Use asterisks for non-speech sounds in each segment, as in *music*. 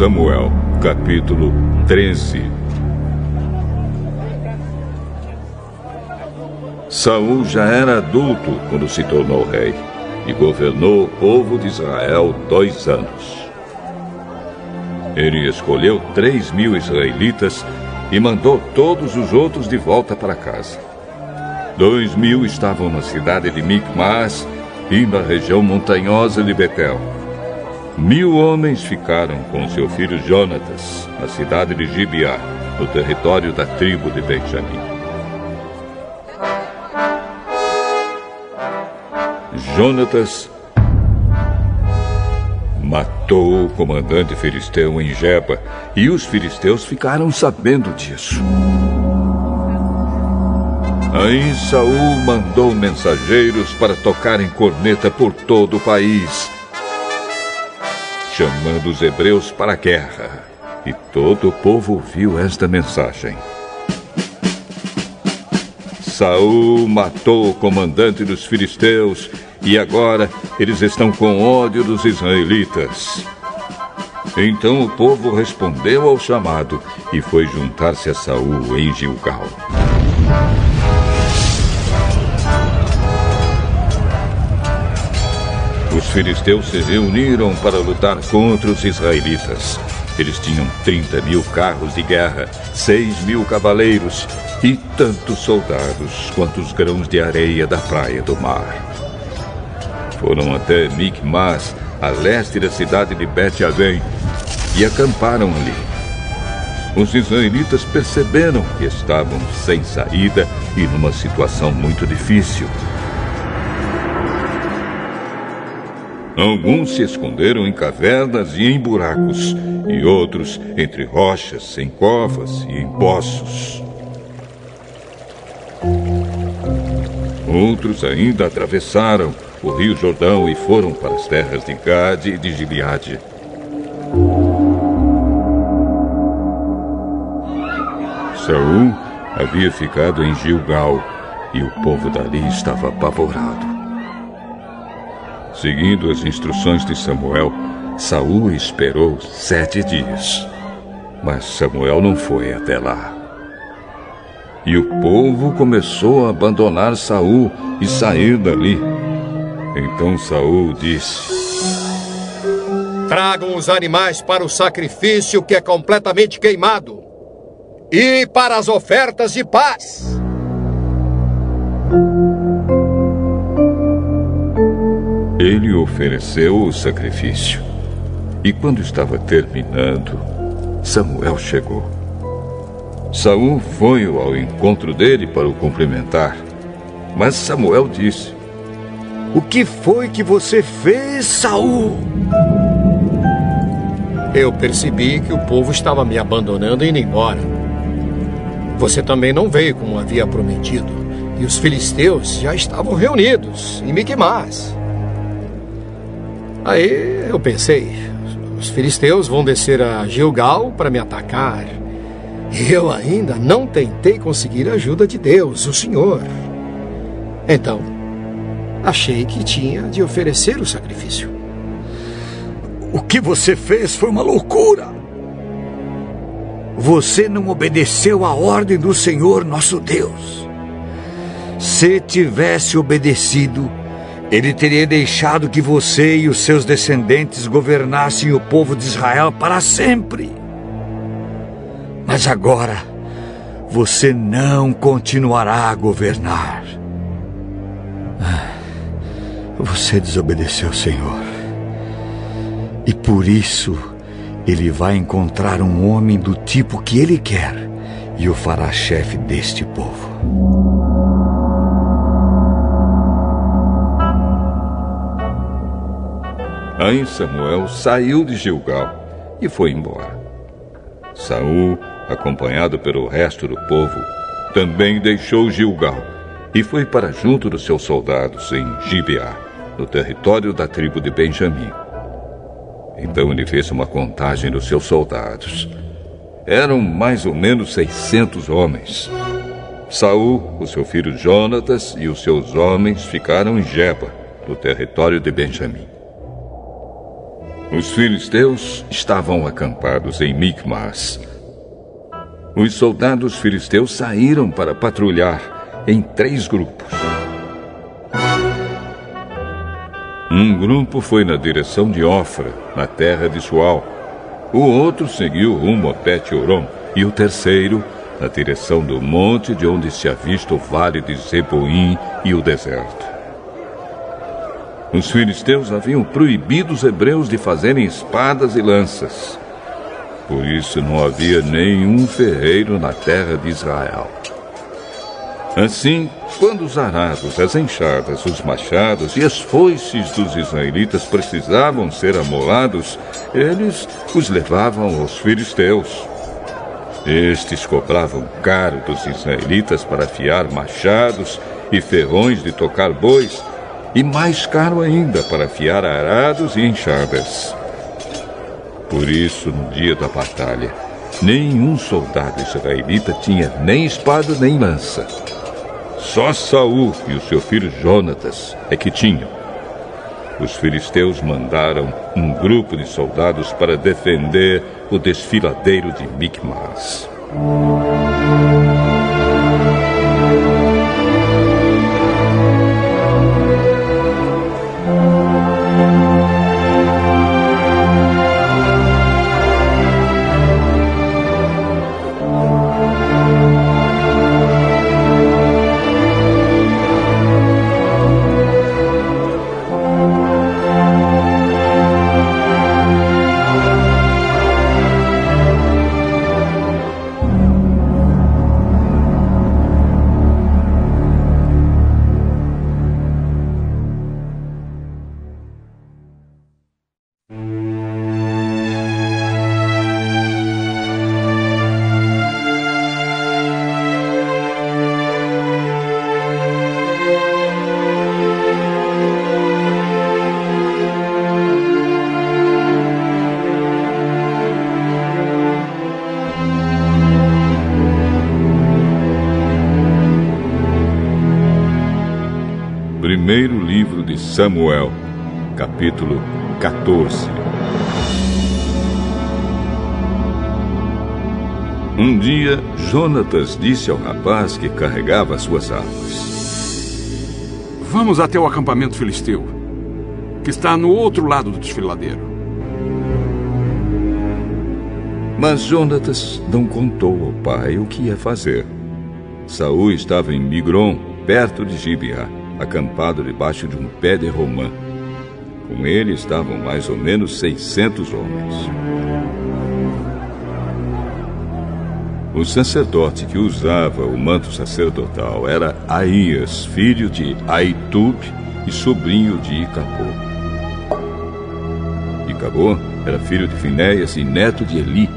Samuel, capítulo 13. Saul já era adulto quando se tornou rei e governou o povo de Israel dois anos. Ele escolheu três mil israelitas e mandou todos os outros de volta para casa. Dois mil estavam na cidade de Micmas e na região montanhosa de Betel. Mil homens ficaram com seu filho Jonatas, na cidade de Gibeá, no território da tribo de Benjamim. Jonatas matou o comandante filisteu em Jeba e os filisteus ficaram sabendo disso. Aí Saul mandou mensageiros para tocarem corneta por todo o país, chamando os hebreus para a guerra. E todo o povo ouviu esta mensagem. Saul matou o comandante dos filisteus e agora eles estão com ódio dos israelitas. Então o povo respondeu ao chamado e foi juntar-se a Saul em Gilgal. Os filisteus se reuniram para lutar contra os israelitas. Eles tinham 30 mil carros de guerra, 6 mil cavaleiros e tantos soldados quanto os grãos de areia da praia do mar. Foram até Micmas, a leste da cidade de Bet-Avém, e acamparam ali. Os israelitas perceberam que estavam sem saída e numa situação muito difícil. Alguns se esconderam em cavernas e em buracos, e outros entre rochas, em covas e em poços. Outros ainda atravessaram o rio Jordão e foram para as terras de Gade e de Gileade. Saul havia ficado em Gilgal e o povo dali estava apavorado. Seguindo as instruções de Samuel, Saul esperou sete dias. Mas Samuel não foi até lá. E o povo começou a abandonar Saul e sair dali. Então Saul disse: Tragam os animais para o sacrifício que é completamente queimado e para as ofertas de paz. Ele ofereceu o sacrifício. E quando estava terminando, Samuel chegou. Saul foi ao encontro dele para o cumprimentar. Mas Samuel disse: O que foi que você fez, Saul? Eu percebi que o povo estava me abandonando e indo embora. Você também não veio como havia prometido. E os filisteus já estavam reunidos em Miquimás. Aí eu pensei, os filisteus vão descer a Gilgal para me atacar. Eu ainda não tentei conseguir a ajuda de Deus, o Senhor. Então, achei que tinha de oferecer o sacrifício. O que você fez foi uma loucura. Você não obedeceu à ordem do Senhor nosso Deus. Se tivesse obedecido, ele teria deixado que você e os seus descendentes governassem o povo de Israel para sempre. Mas agora, você não continuará a governar. Ah, você desobedeceu ao Senhor. E por isso, ele vai encontrar um homem do tipo que ele quer e o fará chefe deste povo. Aí Samuel saiu de Gilgal e foi embora. Saul, acompanhado pelo resto do povo, também deixou Gilgal e foi para junto dos seus soldados em Gibeá, no território da tribo de Benjamim. Então ele fez uma contagem dos seus soldados. Eram mais ou menos 600 homens. Saul, o seu filho Jonatas e os seus homens ficaram em Jeba, no território de Benjamim. Os filisteus estavam acampados em Micmas. Os soldados filisteus saíram para patrulhar em três grupos. Um grupo foi na direção de Ofra, na terra de Sual. O outro seguiu rumo a Bet-Orom e o terceiro na direção do monte de onde se avista o vale de Zeboim e o deserto. Os filisteus haviam proibido os hebreus de fazerem espadas e lanças. Por isso não havia nenhum ferreiro na terra de Israel. Assim, quando os arados, as enxadas, os machados e as foices dos israelitas precisavam ser amolados, eles os levavam aos filisteus. Estes cobravam caro dos israelitas para afiar machados e ferrões de tocar bois, e mais caro ainda para afiar arados e enxadas. Por isso, no dia da batalha, nenhum soldado israelita tinha nem espada nem lança. Só Saul e o seu filho Jonatas é que tinham. Os filisteus mandaram um grupo de soldados para defender o desfiladeiro de Micmas. Jonatas disse ao rapaz que carregava suas armas: Vamos até o acampamento filisteu, que está no outro lado do desfiladeiro. Mas Jonatas não contou ao pai o que ia fazer. Saul estava em Migron, perto de Gibeá acampado debaixo de um pé de romã. Com ele estavam mais ou menos 600 homens. O sacerdote que usava o manto sacerdotal era Aías, filho de Aitub e sobrinho de Icabô. Icabô era filho de Finéias e neto de Eli,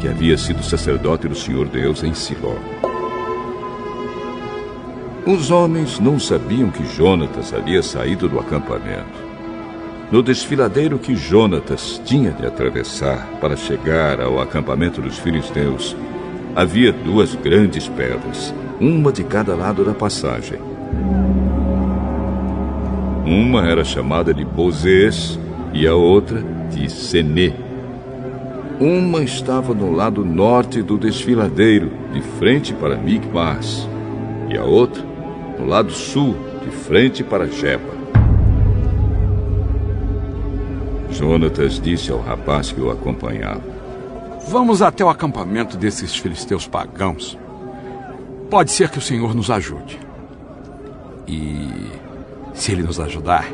que havia sido sacerdote do Senhor Deus em Siló. Os homens não sabiam que Jonatas havia saído do acampamento. No desfiladeiro que Jonatas tinha de atravessar para chegar ao acampamento dos filisteus, havia duas grandes pedras, uma de cada lado da passagem. Uma era chamada de Bozês e a outra de Senê. Uma estava no lado norte do desfiladeiro, de frente para Migmas, e a outra no lado sul, de frente para Jeba. Jonatas disse ao rapaz que o acompanhava: Vamos até o acampamento desses filisteus pagãos. Pode ser que o Senhor nos ajude. E se ele nos ajudar,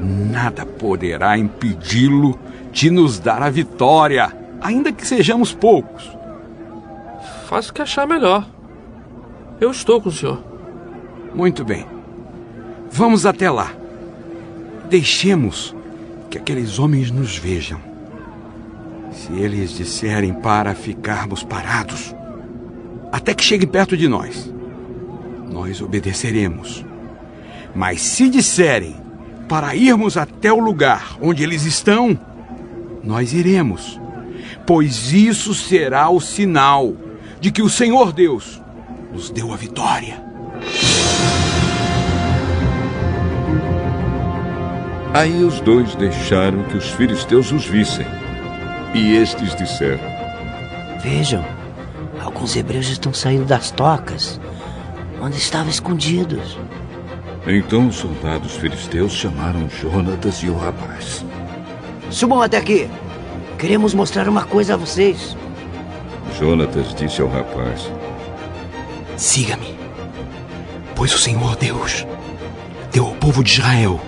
nada poderá impedi-lo de nos dar a vitória, ainda que sejamos poucos. Faça o que achar melhor. Eu estou com o senhor. Muito bem. Vamos até lá. Deixemos que aqueles homens nos vejam. Se eles disserem para ficarmos parados, até que cheguem perto de nós, nós obedeceremos. Mas se disserem para irmos até o lugar onde eles estão, nós iremos, pois isso será o sinal de que o Senhor Deus nos deu a vitória. Aí os dois deixaram que os filisteus os vissem. E estes disseram: Vejam, alguns hebreus estão saindo das tocas, onde estavam escondidos. Então os soldados filisteus chamaram Jonatas e o rapaz. Subam até aqui. Queremos mostrar uma coisa a vocês. Jonatas disse ao rapaz: Siga-me, pois o Senhor Deus deu ao povo de Israel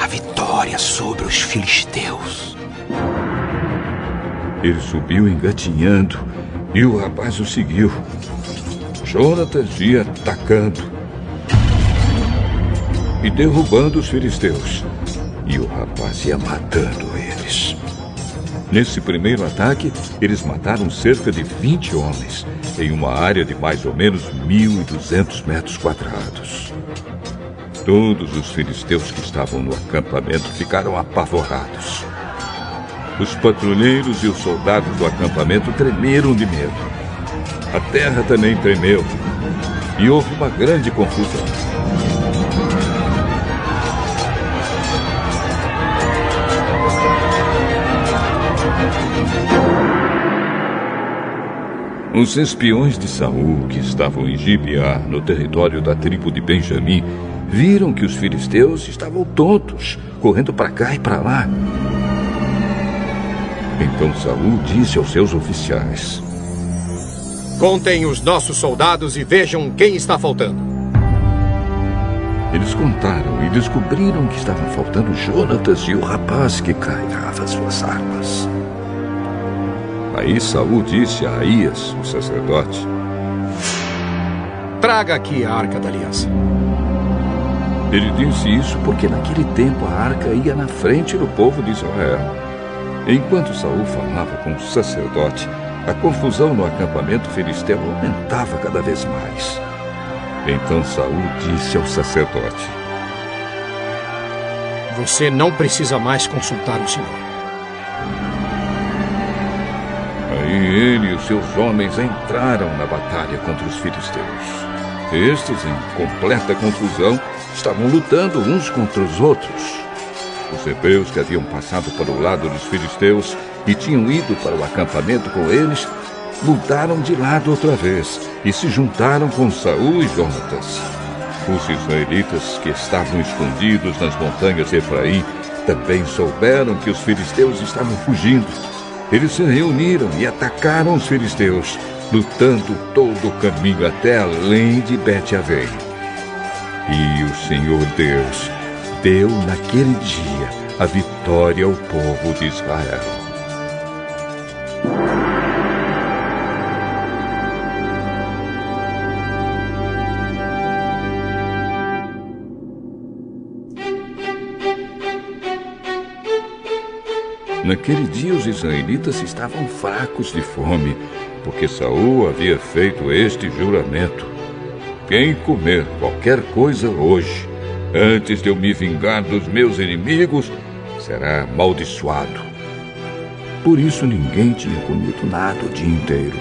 a vitória sobre os filisteus. Ele subiu engatinhando e o rapaz o seguiu. Jonatas ia atacando e derrubando os filisteus. E o rapaz ia matando eles. Nesse primeiro ataque, eles mataram cerca de 20 homens, em uma área de mais ou menos 1.200 metros quadrados. Todos os filisteus que estavam no acampamento ficaram apavorados. Os patrulheiros e os soldados do acampamento tremeram de medo. A terra também tremeu. E houve uma grande confusão. Os espiões de Saul, que estavam em Gibeá, no território da tribo de Benjamim, viram que os filisteus estavam tontos, correndo para cá e para lá. Então Saul disse aos seus oficiais: Contem os nossos soldados e vejam quem está faltando. Eles contaram e descobriram que estavam faltando Jonatas e o rapaz que carregava suas armas. Aí Saul disse a Aías, o sacerdote: Traga aqui a arca da aliança. Ele disse isso porque naquele tempo a arca ia na frente do povo de Israel. Enquanto Saul falava com o sacerdote, a confusão no acampamento filisteu aumentava cada vez mais. Então Saul disse ao sacerdote: Você não precisa mais consultar o Senhor. Aí ele e os seus homens entraram na batalha contra os filisteus. Estes, em completa confusão, estavam lutando uns contra os outros. Os hebreus que haviam passado para o lado dos filisteus e tinham ido para o acampamento com eles, mudaram de lado outra vez e se juntaram com Saul e Jonatas. Os israelitas que estavam escondidos nas montanhas de Efraim também souberam que os filisteus estavam fugindo eles se reuniram e atacaram os filisteus, lutando todo o caminho até além de Bet-Avém. E o Senhor Deus deu naquele dia a vitória ao povo de Israel. Naquele dia os israelitas estavam fracos de fome, porque Saul havia feito este juramento: Quem comer qualquer coisa hoje, antes de eu me vingar dos meus inimigos, será amaldiçoado. Por isso ninguém tinha comido nada o dia inteiro.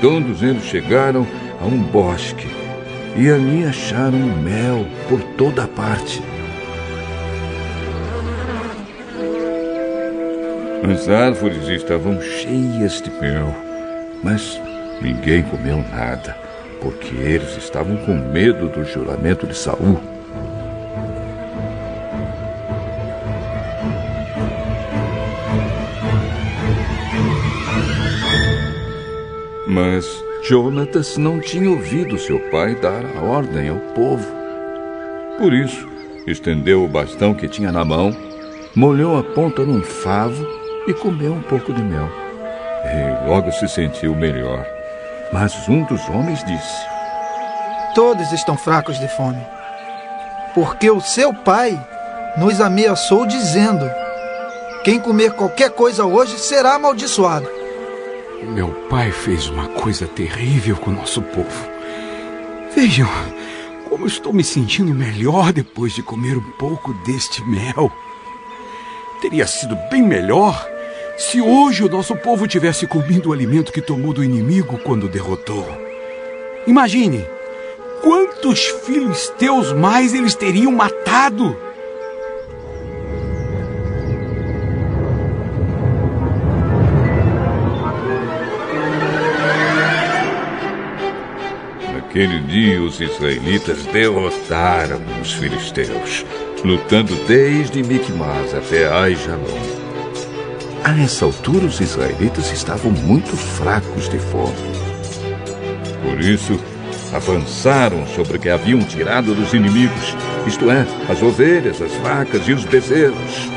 Todos eles chegaram a um bosque e ali acharam mel por toda parte. As árvores estavam cheias de mel, mas ninguém comeu nada, porque eles estavam com medo do juramento de Saul. Mas Jonatas não tinha ouvido seu pai dar a ordem ao povo. Por isso, estendeu o bastão que tinha na mão, molhou a ponta num favo e comeu um pouco de mel. E logo se sentiu melhor. Mas um dos homens disse: Todos estão fracos de fome, porque o seu pai nos ameaçou dizendo: Quem comer qualquer coisa hoje será amaldiçoado. Meu pai fez uma coisa terrível com o nosso povo. Vejam como estou me sentindo melhor depois de comer um pouco deste mel. Teria sido bem melhor se hoje o nosso povo tivesse comido o alimento que tomou do inimigo quando derrotou. Imagine quantos filhos teus mais eles teriam matado. Naquele dia, os israelitas derrotaram os filisteus, lutando desde Micmas até Aijalon. A essa altura, os israelitas estavam muito fracos de fome. Por isso, avançaram sobre o que haviam tirado dos inimigos, isto é, as ovelhas, as vacas e os bezerros,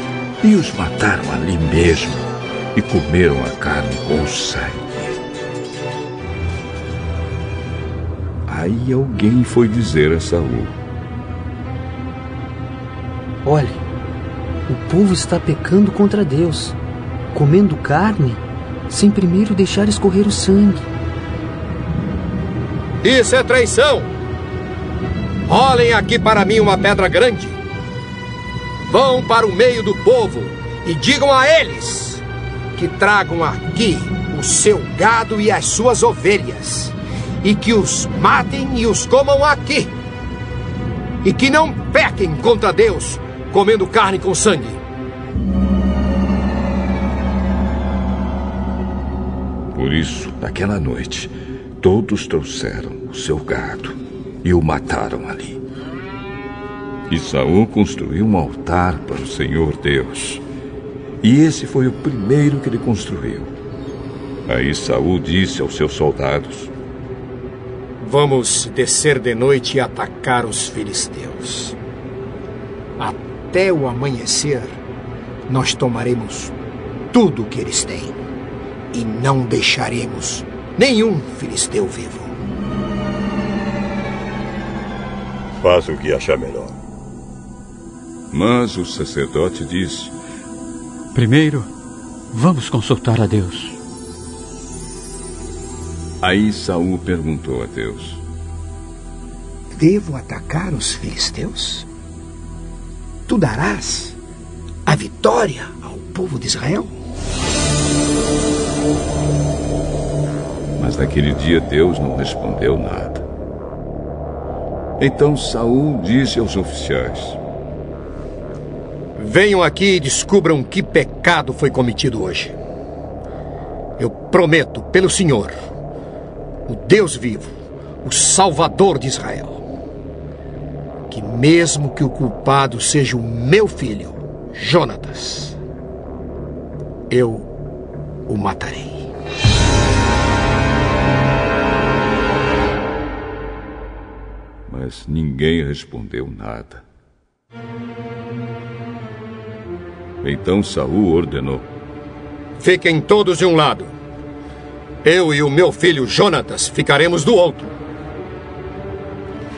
e os mataram ali mesmo e comeram a carne com sangue. Aí alguém foi dizer a Saul: Olhe, o povo está pecando contra Deus, comendo carne sem primeiro deixar escorrer o sangue. Isso é traição! Olhem aqui para mim uma pedra grande. Vão para o meio do povo e digam a eles que tragam aqui o seu gado e as suas ovelhas, e que os matem e os comam aqui, e que não pequem contra Deus comendo carne com sangue. Por isso, naquela noite, todos trouxeram o seu gado e o mataram ali. E Saul construiu um altar para o Senhor Deus. E esse foi o primeiro que ele construiu. Aí Saul disse aos seus soldados: Vamos descer de noite e atacar os filisteus. Até o amanhecer, nós tomaremos tudo o que eles têm e não deixaremos nenhum filisteu vivo. Faça o que achar melhor. Mas o sacerdote disse: Primeiro, vamos consultar a Deus. Aí Saul perguntou a Deus: Devo atacar os filisteus? Tu darás a vitória ao povo de Israel? Mas naquele dia Deus não respondeu nada. Então Saul disse aos oficiais: Venham aqui e descubram que pecado foi cometido hoje. Eu prometo, pelo Senhor, o Deus vivo, o Salvador de Israel, que mesmo que o culpado seja o meu filho, Jonatas, eu o matarei. Mas ninguém respondeu nada. Então Saul ordenou: Fiquem todos de um lado. Eu e o meu filho Jonatas ficaremos do outro.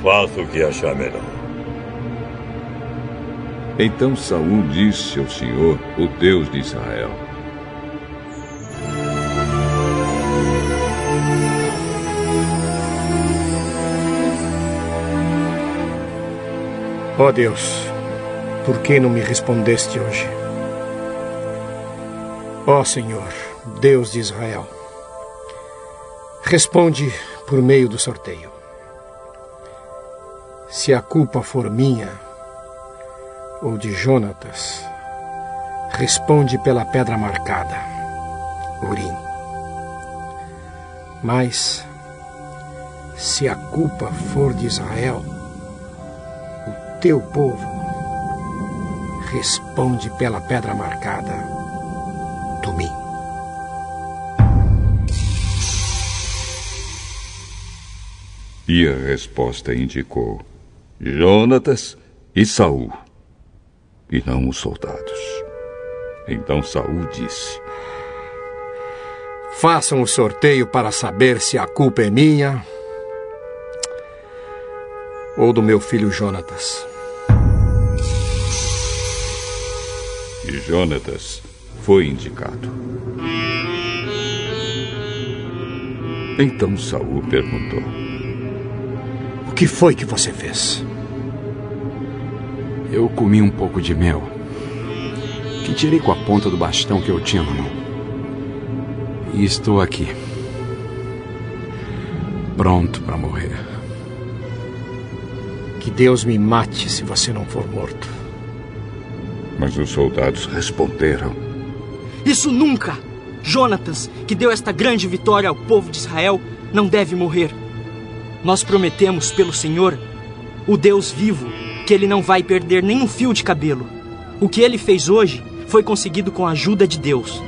Faça o que achar melhor. Então Saul disse ao Senhor, o Deus de Israel: Ó oh Deus, por que não me respondeste hoje? Ó oh Senhor, Deus de Israel, responde por meio do sorteio. Se a culpa for minha ou de Jonatas, responde pela pedra marcada, Urim. Mas, se a culpa for de Israel, o teu povo, responde pela pedra marcada, E a resposta indicou Jonatas e Saul, e não os soldados. Então Saul disse: Façam o sorteio para saber se a culpa é minha ou do meu filho Jonatas. E Jonatas foi indicado. Então Saul perguntou: que foi que você fez? Eu comi um pouco de mel que tirei com a ponta do bastão que eu tinha na mão. E estou aqui, pronto para morrer. Que Deus me mate se você não for morto. Mas os soldados responderam: Isso nunca! Jonatas, que deu esta grande vitória ao povo de Israel, não deve morrer. Nós prometemos pelo Senhor, o Deus vivo, que ele não vai perder nem um fio de cabelo. O que ele fez hoje foi conseguido com a ajuda de Deus.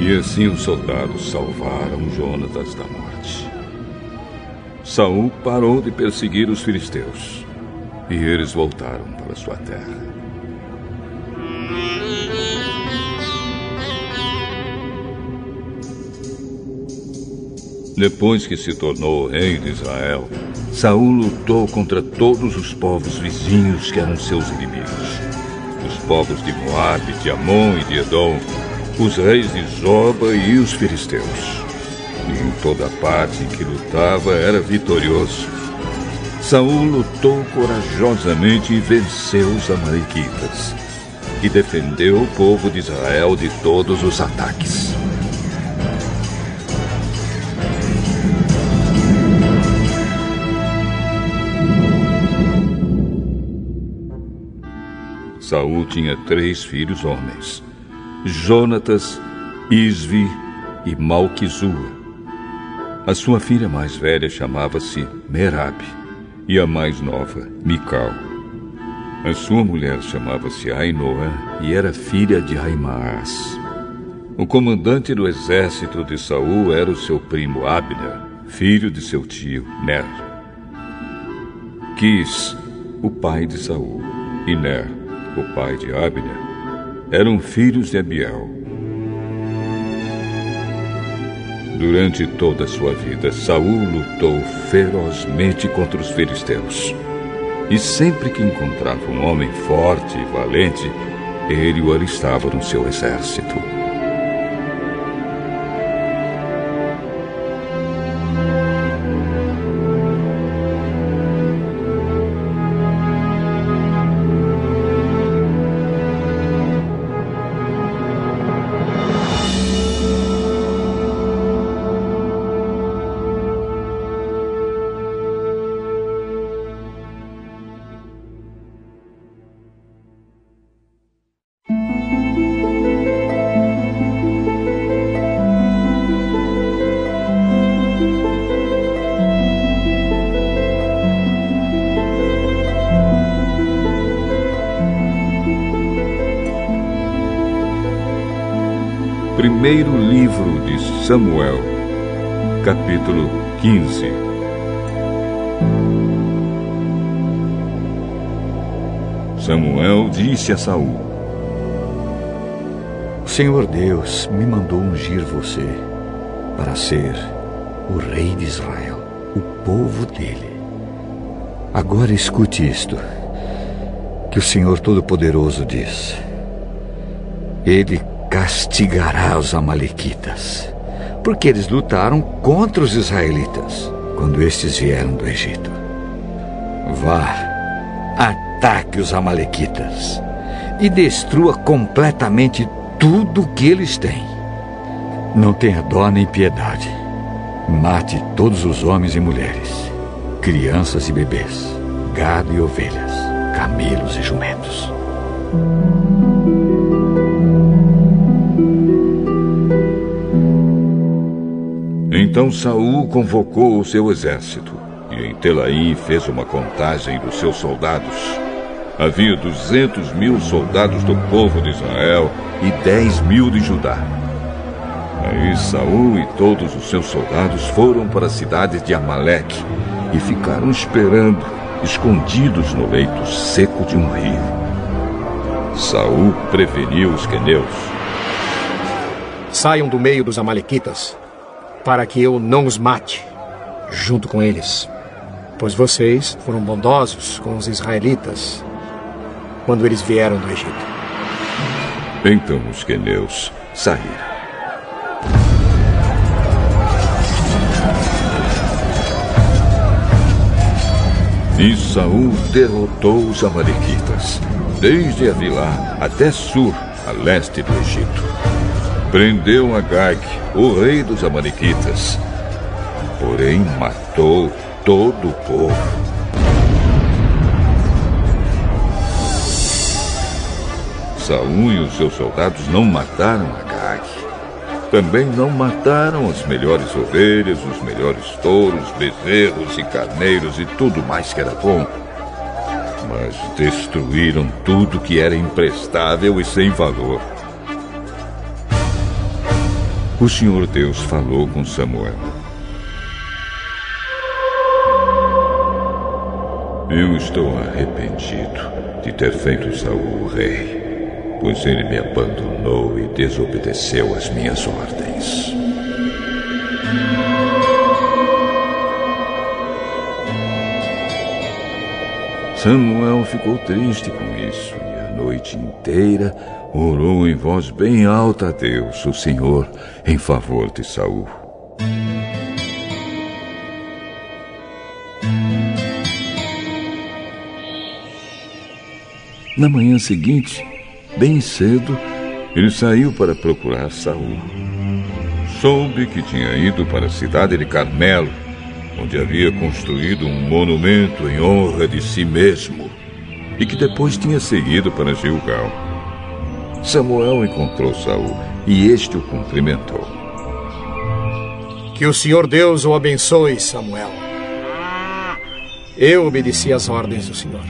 E assim os soldados salvaram Jonatas da morte. Saul parou de perseguir os filisteus e eles voltaram para sua terra. Depois que se tornou rei de Israel, Saul lutou contra todos os povos vizinhos que eram seus inimigos. Os povos de Moabe, de Amon e de Edom, os reis de Zoba e os filisteus. E em toda parte em que lutava era vitorioso. Saul lutou corajosamente e venceu os amalequitas. E defendeu o povo de Israel de todos os ataques. Saul tinha três filhos homens: Jonatas, Isvi e Malquizua. A sua filha mais velha chamava-se Merab e a mais nova, Mical. A sua mulher chamava-se Ainoa e era filha de Aimaas. O comandante do exército de Saul era o seu primo Abner, filho de seu tio Ner. Quis, o pai de Saul, e Ner, o pai de Abner, eram filhos de Abiel. Durante toda a sua vida, Saul lutou ferozmente contra os filisteus. E sempre que encontrava um homem forte e valente, ele o alistava no seu exército. Samuel, capítulo 15. Samuel disse a Saul: O Senhor Deus me mandou ungir você para ser o rei de Israel, o povo dele. Agora escute isto que o Senhor Todo-Poderoso diz. Ele castigará os Amalequitas, porque eles lutaram contra os israelitas quando estes vieram do Egito. Vá, ataque os Amalequitas e destrua completamente tudo que eles têm. Não tenha dó nem piedade. Mate todos os homens e mulheres, crianças e bebês, gado e ovelhas, camelos e jumentos. Então Saul convocou o seu exército e em Telaim fez uma contagem dos seus soldados. Havia duzentos mil soldados do povo de Israel e dez mil de Judá. Aí Saul e todos os seus soldados foram para a cidade de Amaleque e ficaram esperando, escondidos no leito seco de um rio. Saul preveniu os queneus. Saiam do meio dos amalequitas, para que eu não os mate junto com eles. Pois vocês foram bondosos com os israelitas quando eles vieram do Egito. Então os queneus saíram. E Saul derrotou os amalequitas, desde Avilá até Sur, a leste do Egito. Prendeu Agag, o rei dos amalequitas, porém matou todo o povo. Saul e os seus soldados não mataram Agag, Também não mataram as melhores ovelhas, os melhores touros, bezerros e carneiros e tudo mais que era bom. Mas destruíram tudo que era imprestável e sem valor. O Senhor Deus falou com Samuel. Eu estou arrependido de ter feito Saul rei pois ele me abandonou e desobedeceu às minhas ordens. Samuel ficou triste com isso noite inteira orou em voz bem alta a Deus, o Senhor, em favor de Saul. Na manhã seguinte, Bem cedo, ele saiu para procurar Saul. Soube que tinha ido para a cidade de Carmelo, onde havia construído um monumento em honra de si mesmo, e que depois tinha seguido para Gilgal. Samuel encontrou Saul e este o cumprimentou. Que o Senhor Deus o abençoe, Samuel. Eu obedeci às ordens do Senhor.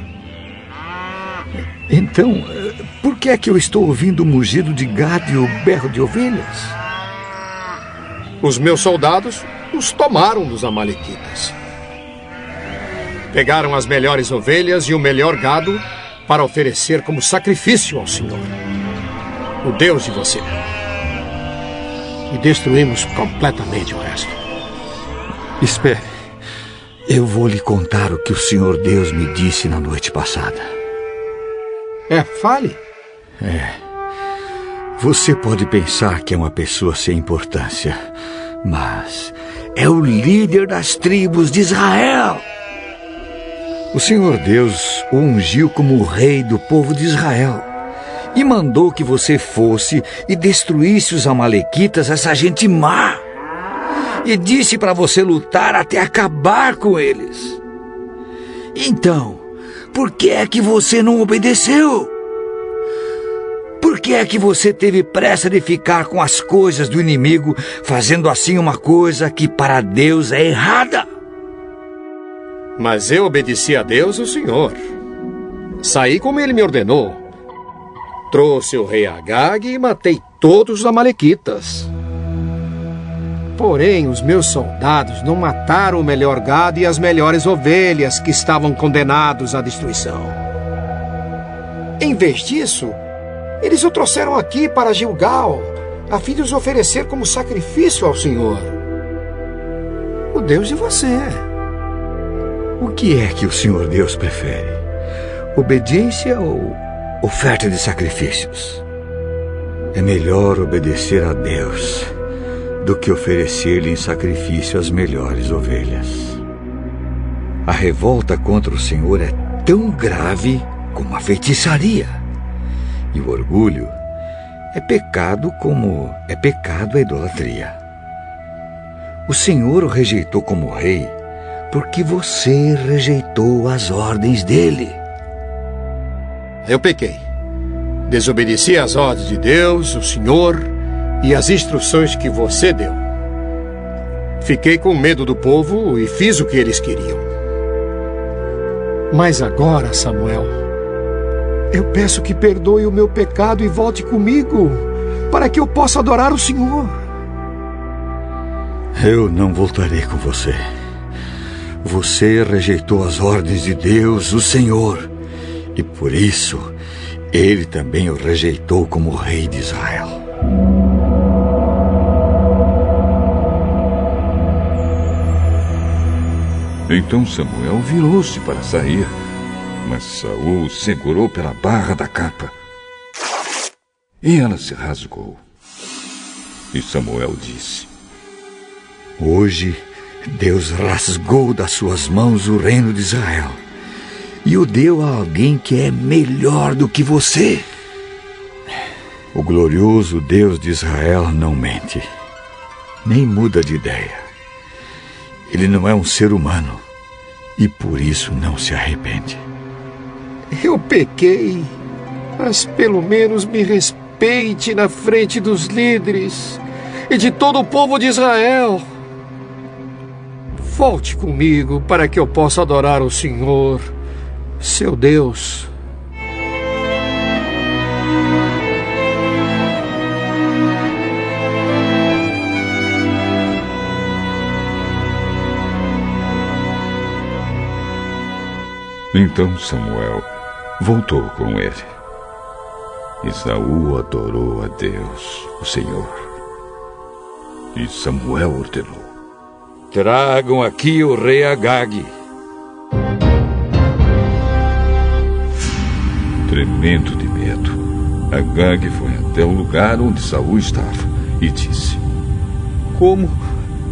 Então, por que é que eu estou ouvindo o mugido de gado e o berro de ovelhas? Os meus soldados os tomaram dos Amalequitas. Pegaram as melhores ovelhas e o melhor gado para oferecer como sacrifício ao Senhor, o Deus de você. E destruímos completamente o resto. Espere. Eu vou lhe contar o que o Senhor Deus me disse na noite passada. É, fale. É. Você pode pensar que é uma pessoa sem importância, mas é o líder das tribos de Israel. O Senhor Deus o ungiu como rei do povo de Israel e mandou que você fosse e destruísse os Amalequitas, essa gente má. E disse para você lutar até acabar com eles. Então, por que é que você não obedeceu? Por que é que você teve pressa de ficar com as coisas do inimigo, fazendo assim uma coisa que para Deus é errada? Mas eu obedeci a Deus, o Senhor. Saí como ele me ordenou. Trouxe o rei Agag e matei todos os amalequitas. Porém, os meus soldados não mataram o melhor gado e as melhores ovelhas que estavam condenados à destruição. Em vez disso, eles o trouxeram aqui para Gilgal, a fim de os oferecer como sacrifício ao Senhor. O Deus de você. O que é que o Senhor Deus prefere? Obediência ou oferta de sacrifícios? É melhor obedecer a Deus do que oferecer-lhe em sacrifício as melhores ovelhas. A revolta contra o Senhor é tão grave como a feitiçaria. E o orgulho é pecado como é pecado a idolatria. O Senhor o rejeitou como rei porque você rejeitou as ordens dele. Eu pequei. Desobedeci às ordens de Deus, o Senhor e as instruções que você deu. Fiquei com medo do povo e fiz o que eles queriam. Mas agora, Samuel, eu peço que perdoe o meu pecado e volte comigo, para que eu possa adorar o Senhor. Eu não voltarei com você. Você rejeitou as ordens de Deus, o Senhor, e por isso ele também o rejeitou como rei de Israel. Então Samuel virou-se para sair mas Saul segurou pela barra da capa. E ela se rasgou. E Samuel disse: Hoje Deus rasgou das suas mãos o reino de Israel e o deu a alguém que é melhor do que você. O glorioso Deus de Israel não mente, nem muda de ideia. Ele não é um ser humano e por isso não se arrepende. Eu pequei, mas pelo menos me respeite na frente dos líderes. e de todo o povo de Israel. Volte comigo para que eu possa adorar o Senhor, seu Deus. Então Samuel voltou com ele. Isaú adorou a Deus, o Senhor. E Samuel ordenou: Tragam aqui o rei Agag. Tremendo de medo, Agag foi até o lugar onde Saul estava e disse: Como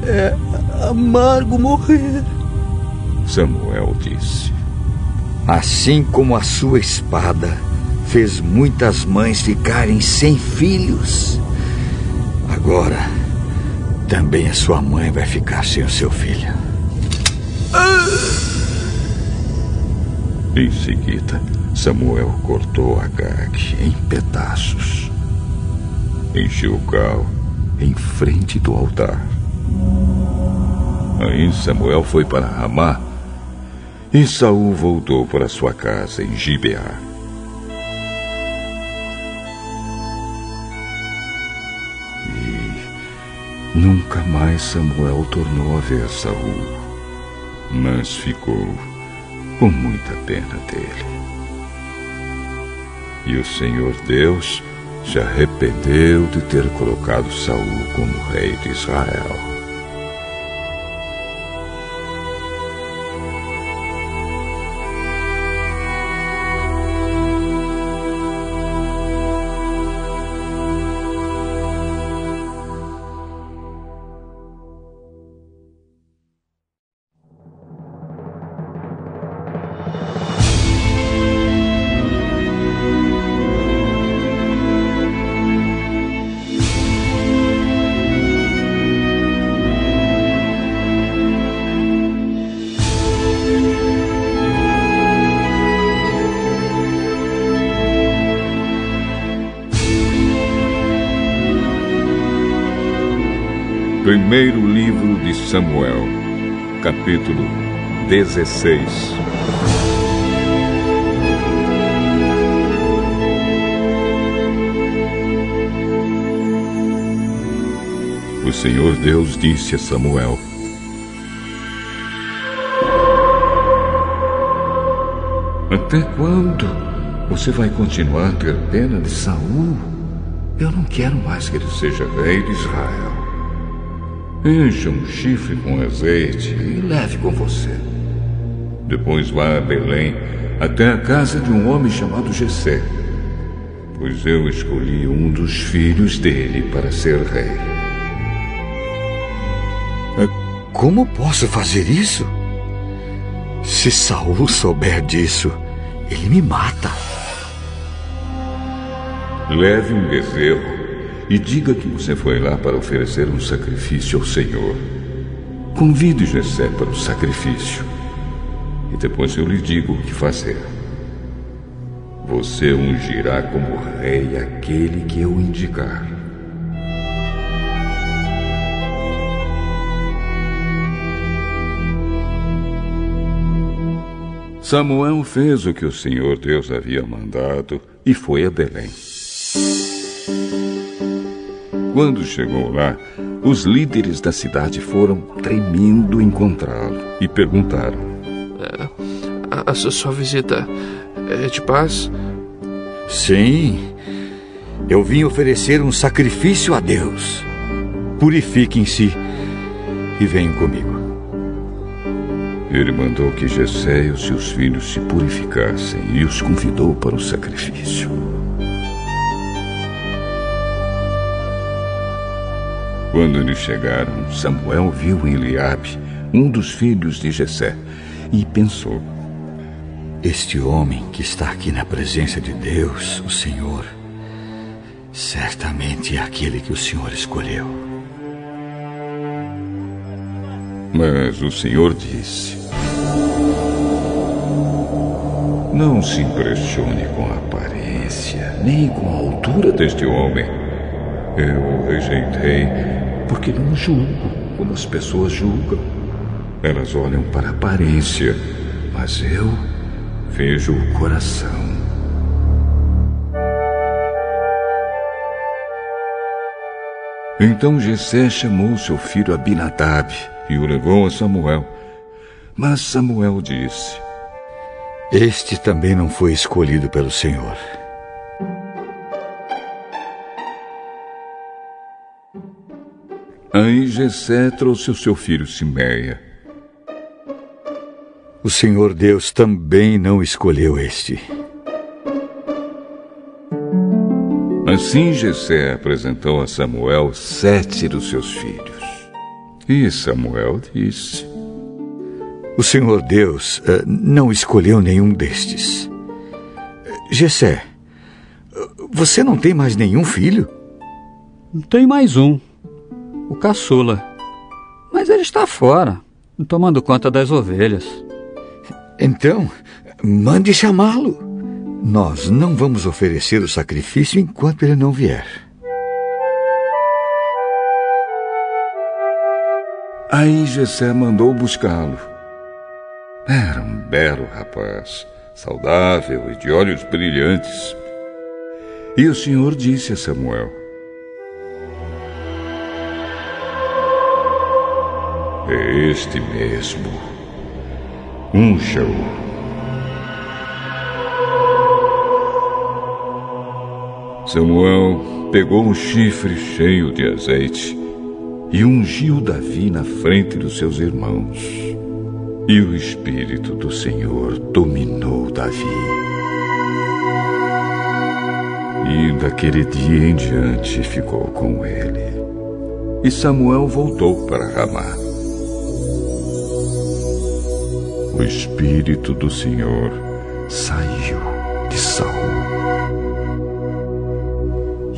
é amargo morrer. Samuel disse: Assim como a sua espada fez muitas mães ficarem sem filhos, agora também a sua mãe vai ficar sem o seu filho. Em seguida, Samuel cortou Agag em pedaços. Em Gilgal, em frente do altar. Aí Samuel foi para Ramá e Saul voltou para sua casa em Gibeá. Nunca mais Samuel tornou a ver Saul, mas ficou com muita pena dele. E o Senhor Deus se arrependeu de ter colocado Saul como rei de Israel. Primeiro livro de Samuel, capítulo 16. O Senhor Deus disse a Samuel: Até quando você vai continuar a ter pena de Saul? Eu não quero mais que ele seja rei de Israel. Encha um chifre com azeite e leve com você. Depois vá a Belém, até a casa de um homem chamado Jessé, pois eu escolhi um dos filhos dele para ser rei. Como posso fazer isso? Se Saul souber disso, ele me mata. Leve um bezerro e diga que você foi lá para oferecer um sacrifício ao Senhor. Convide Jessé para o sacrifício. E depois eu lhe digo o que fazer. Você ungirá como rei aquele que eu indicar. Samuel fez o que o Senhor Deus havia mandado e foi a Belém. Quando chegou lá, os líderes da cidade foram tremendo encontrá-lo e perguntaram: é, a, a sua visita é de paz? Sim. Eu vim oferecer um sacrifício a Deus. Purifiquem-se e venham comigo. Ele mandou que Jessé e os seus filhos se purificassem e os convidou para o sacrifício. Quando eles chegaram, Samuel viu Eliabe, um dos filhos de Jessé, e pensou: Este homem que está aqui na presença de Deus, o Senhor, certamente é aquele que o Senhor escolheu. Mas o Senhor disse: Não se impressione com a aparência, nem com a altura deste homem. Eu o rejeitei porque não julgo como as pessoas julgam. Elas olham para a aparência, mas eu vejo o coração. Então Jessé chamou seu filho Abinadab e o levou a Samuel. Mas Samuel disse: Este também não foi escolhido pelo Senhor. Aí Jessé trouxe o seu filho Simeia. O Senhor Deus também não escolheu este. Assim Jessé apresentou a Samuel sete dos seus filhos. E Samuel disse: O Senhor Deus uh, não escolheu nenhum destes. Jessé, você não tem mais nenhum filho? Tem mais um o caçula. Mas ele está fora, tomando conta das ovelhas. Então, mande chamá-lo. Nós não vamos oferecer o sacrifício enquanto ele não vier. Aí Jessé mandou buscá-lo. Era um belo rapaz, saudável e de olhos brilhantes. E o Senhor disse a Samuel: É este mesmo. Unja-o. Samuel pegou um chifre cheio de azeite e ungiu Davi na frente dos seus irmãos. E o Espírito do Senhor dominou Davi. E daquele dia em diante ficou com ele. E Samuel voltou para Ramá. O Espírito do Senhor saiu de Saul.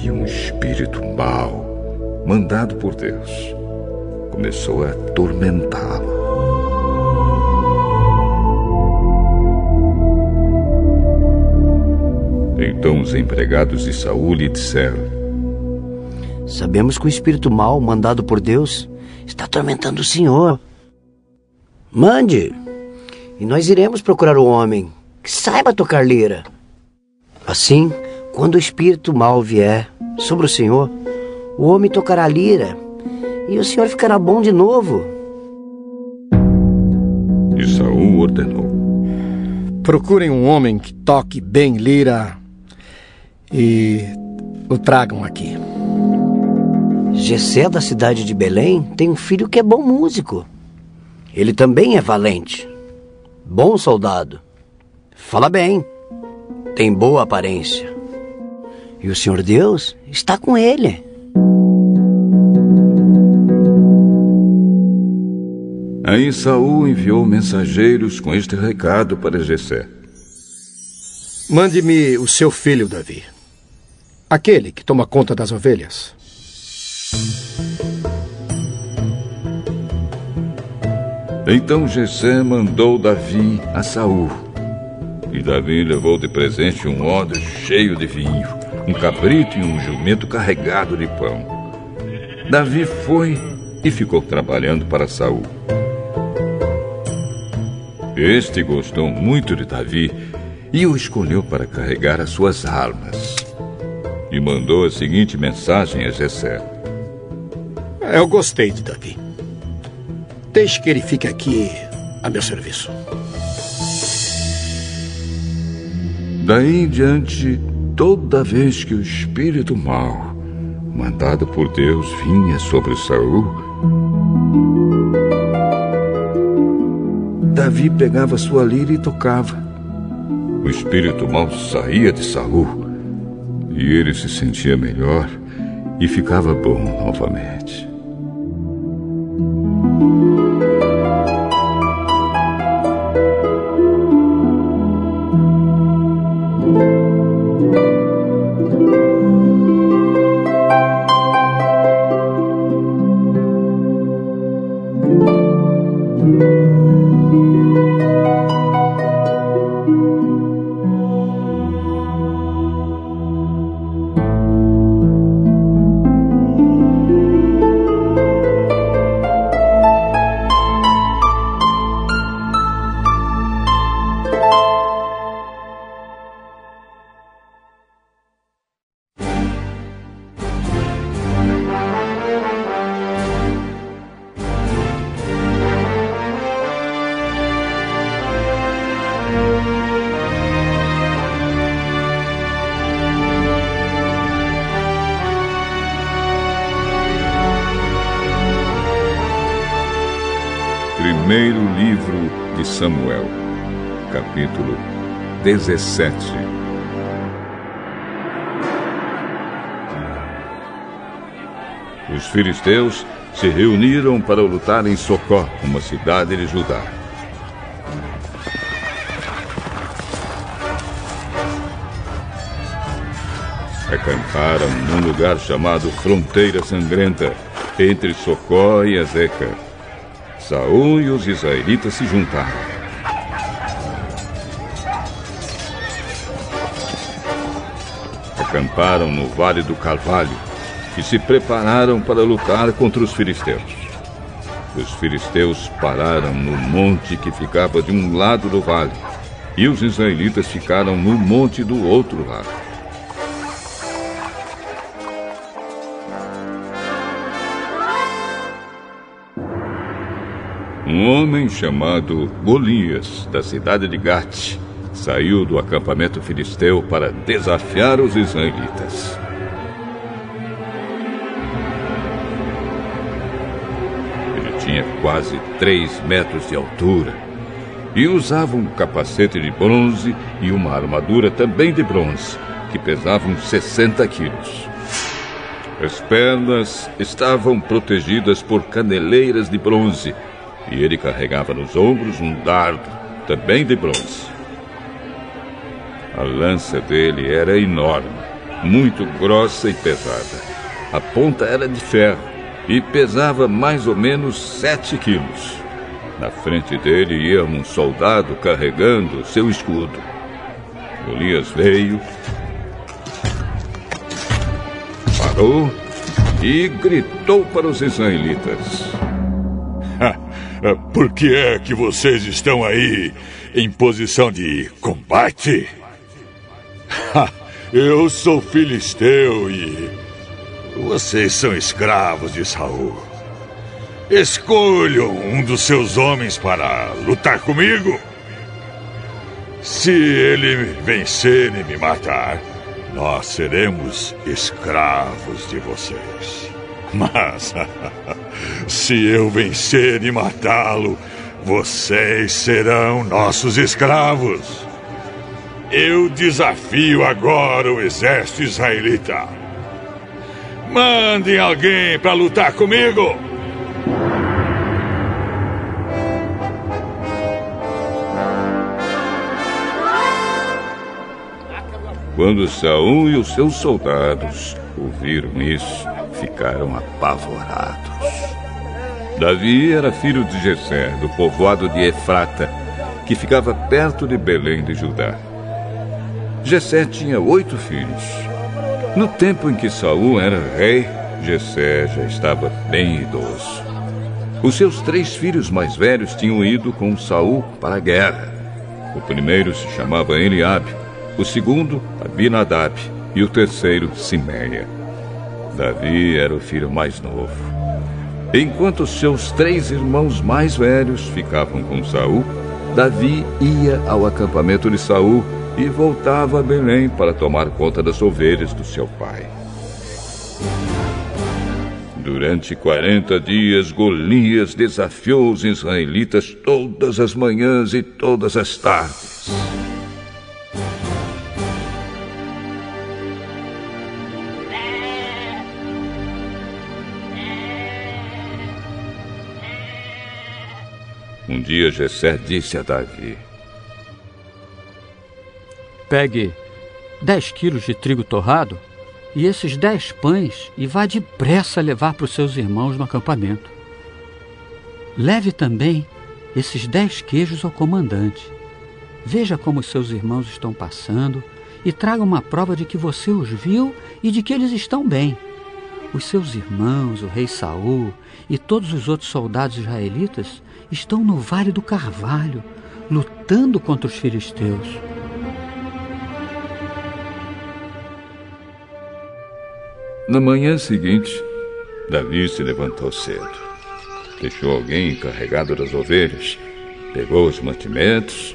E um espírito mau, mandado por Deus, começou a atormentá-lo. Então os empregados de Saul lhe disseram: Sabemos que o espírito mau, mandado por Deus, está atormentando o Senhor. Mande e nós iremos procurar o homem que saiba tocar lira. Assim, quando o espírito mal vier sobre o Senhor, o homem tocará lira e o Senhor ficará bom de novo. E Saul ordenou: Procurem um homem que toque bem lira e o tragam aqui. Gessé da cidade de Belém tem um filho que é bom músico. Ele também é valente. Bom soldado. Fala bem. Tem boa aparência. E o Senhor Deus está com ele. Aí Saul enviou mensageiros com este recado para Jessé. Mande-me o seu filho Davi, aquele que toma conta das ovelhas. Então Jessé mandou Davi a Saul. E Davi levou de presente um odre cheio de vinho, um cabrito e um jumento carregado de pão. Davi foi e ficou trabalhando para Saul. Este gostou muito de Davi e o escolheu para carregar as suas armas. E mandou a seguinte mensagem a Jessé: Eu gostei de Davi. Deixe que ele fique aqui a meu serviço. Daí em diante, toda vez que o espírito mau, mandado por Deus, vinha sobre Saul, Davi pegava sua lira e tocava. O espírito mau saía de Saul e ele se sentia melhor e ficava bom novamente. 17. Os filisteus se reuniram para lutar em Socó, uma cidade de Judá. Acamparam num lugar chamado Fronteira Sangrenta, entre Socó e Azeca. Saul e os israelitas se juntaram. Acamparam no Vale do Carvalho e se prepararam para lutar contra os filisteus. Os filisteus pararam no monte que ficava de um lado do vale, e os israelitas ficaram no monte do outro lado. Um homem chamado Golias, da cidade de Gate, saiu do acampamento filisteu para desafiar os israelitas. Ele tinha quase três metros de altura e usava um capacete de bronze e uma armadura também de bronze, que pesavam 60 quilos. As pernas estavam protegidas por caneleiras de bronze e ele carregava nos ombros um dardo, também de bronze. A lança dele era enorme, muito grossa e pesada. A ponta era de ferro e pesava mais ou menos sete quilos. Na frente dele ia um soldado carregando seu escudo. Golias veio, parou e gritou para os israelitas: *laughs* Por que é que vocês estão aí em posição de combate? *laughs* Eu sou filisteu e vocês são escravos de Saul. Escolham um dos seus homens para lutar comigo. Se ele vencer e me matar, nós seremos escravos de vocês. *laughs* Mas *laughs* se eu vencer e matá-lo, vocês serão nossos escravos. Eu desafio agora o exército israelita. Mandem alguém para lutar comigo. Quando Saul e os seus soldados ouviram isso, ficaram apavorados. Davi era filho de Jessé, do povoado de Efrata, que ficava perto de Belém de Judá. Jessé tinha oito filhos. No tempo em que Saul era rei, Jessé já estava bem idoso. Os seus três filhos mais velhos tinham ido com Saul para a guerra. O primeiro se chamava Eliabe, o segundo Abinadab e o terceiro Simeia. Davi era o filho mais novo. Enquanto seus três irmãos mais velhos ficavam com Saul, Davi ia ao acampamento de Saul e voltava a Belém para tomar conta das ovelhas do seu pai. Durante 40 dias, Golias desafiou os israelitas todas as manhãs e todas as tardes. Um dia Jessé disse a Davi: Pegue 10 quilos de trigo torrado e esses 10 pães e vá depressa levar para os seus irmãos no acampamento. Leve também esses 10 queijos ao comandante. Veja como os seus irmãos estão passando e traga uma prova de que você os viu e de que eles estão bem. Os seus irmãos, o rei Saul e todos os outros soldados israelitas estão no Vale do Carvalho, lutando contra os filisteus. Na manhã seguinte, Davi se levantou cedo. Deixou alguém encarregado das ovelhas, pegou os mantimentos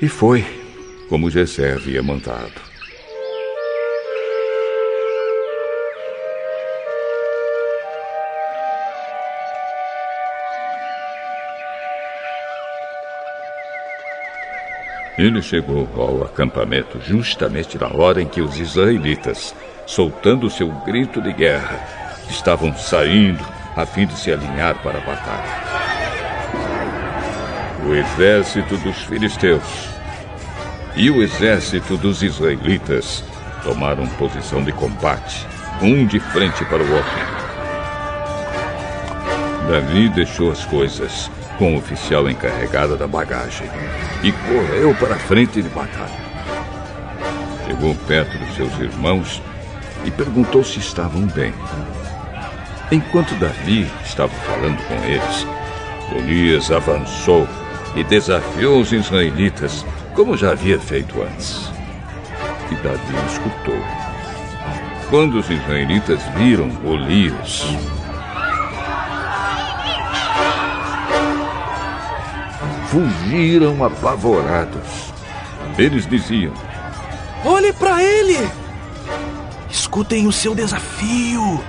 e foi, como Jessé havia mandado. Ele chegou ao acampamento justamente na hora em que os israelitas, soltando seu grito de guerra, estavam saindo a fim de se alinhar para a batalha. O exército dos filisteus e o exército dos israelitas tomaram posição de combate, um de frente para o outro. Davi deixou as coisas com o oficial encarregado da bagagem e correu para a frente de batalha. Chegou perto dos seus irmãos e perguntou se estavam bem. Enquanto Davi estava falando com eles, Golias avançou e desafiou os israelitas, como já havia feito antes. E Davi escutou. Quando os israelitas viram Golias, fugiram apavorados. Eles diziam: Olhe para ele! Escutem o seu desafio.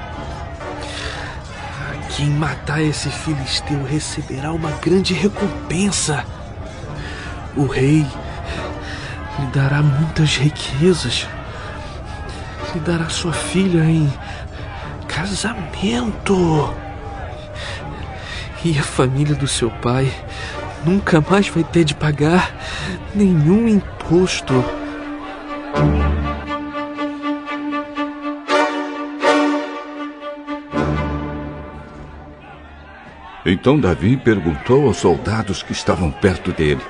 Quem matar esse filisteu receberá uma grande recompensa. O rei lhe dará muitas riquezas. Lhe dará sua filha em casamento. E a família do seu pai nunca mais vai ter de pagar nenhum imposto. Então Davi perguntou aos soldados que estavam perto dele: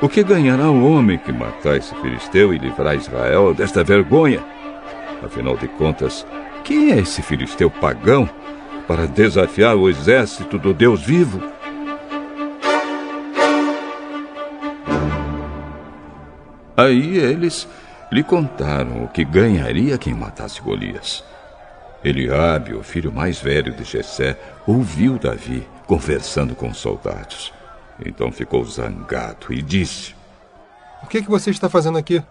O que ganhará o homem que matar esse filisteu e livrar Israel desta vergonha? Afinal de contas, quem é esse filisteu pagão para desafiar o exército do Deus vivo? Aí eles lhe contaram o que ganharia quem matasse Golias. Eliabe, o filho mais velho de Jessé, ouviu Davi conversando com os soldados. Então ficou zangado e disse: O que, que você está fazendo aqui?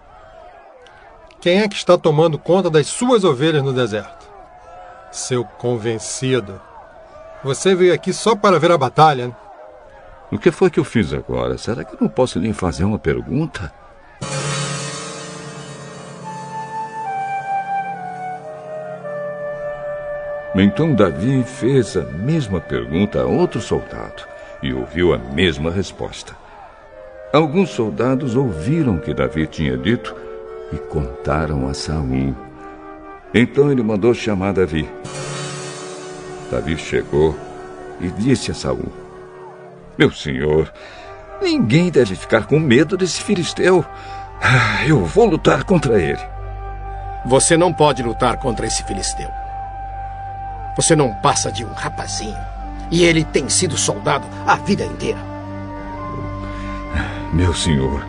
Quem é que está tomando conta das suas ovelhas no deserto? Seu convencido. Você veio aqui só para ver a batalha, né? O que foi que eu fiz agora? Será que eu não posso lhe fazer uma pergunta? Então Davi fez a mesma pergunta a outro soldado e ouviu a mesma resposta. Alguns soldados ouviram o que Davi tinha dito e contaram a Saul. Então ele mandou chamar Davi. Davi chegou e disse a Saul: Meu senhor, ninguém deve ficar com medo desse filisteu. Ah, eu vou lutar contra ele. Você não pode lutar contra esse filisteu. Você não passa de um rapazinho. E ele tem sido soldado a vida inteira. Meu senhor,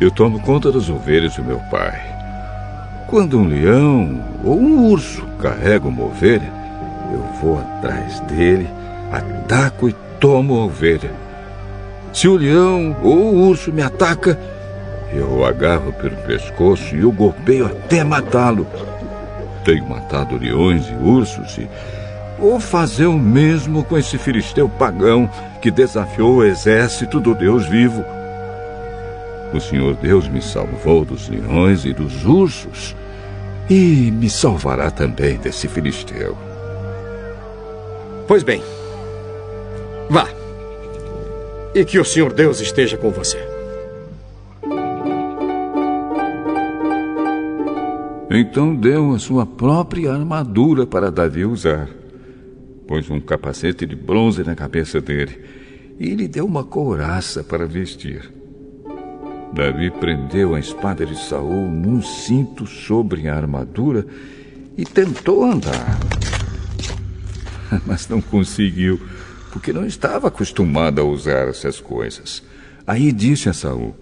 eu tomo conta das ovelhas do meu pai. Quando um leão ou um urso carrega uma ovelha, eu vou atrás dele, ataco e tomo a ovelha. Se o leão ou o urso me ataca, eu o agarro pelo pescoço e o golpeio até matá-lo. Tenho matado leões e ursos e vou fazer o mesmo com esse filisteu pagão que desafiou o exército do Deus vivo. O Senhor Deus me salvou dos leões e dos ursos e me salvará também desse filisteu. Pois bem, vá. E que o Senhor Deus esteja com você. Então deu a sua própria armadura para Davi usar. Pôs um capacete de bronze na cabeça dele e lhe deu uma couraça para vestir. Davi prendeu a espada de Saul num cinto sobre a armadura e tentou andar. *laughs* Mas não conseguiu, porque não estava acostumado a usar essas coisas. Aí disse a Saul: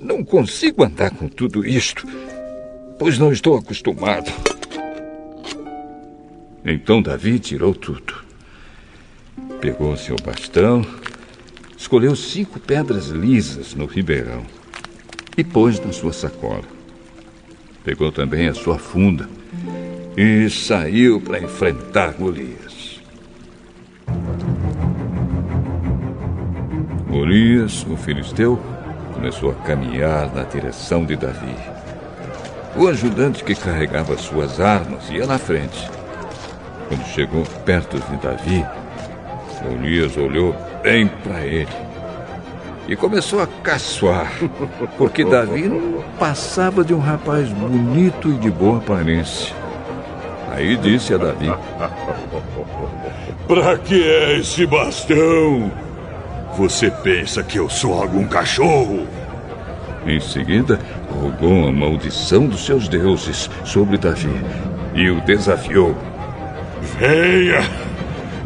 não consigo andar com tudo isto, pois não estou acostumado. Então Davi tirou tudo. Pegou seu bastão, escolheu cinco pedras lisas no ribeirão e pôs na sua sacola. Pegou também a sua funda e saiu para enfrentar Golias. Golias, o filisteu, começou a caminhar na direção de Davi. O ajudante que carregava suas armas ia na frente. Quando chegou perto de Davi, Golias olhou bem para ele e começou a caçoar, porque Davi não passava de um rapaz bonito e de boa aparência. Aí disse a Davi: Pra que é esse bastão? Você pensa que eu sou algum cachorro? Em seguida, rogou a maldição dos seus deuses sobre Davi e o desafiou. Venha!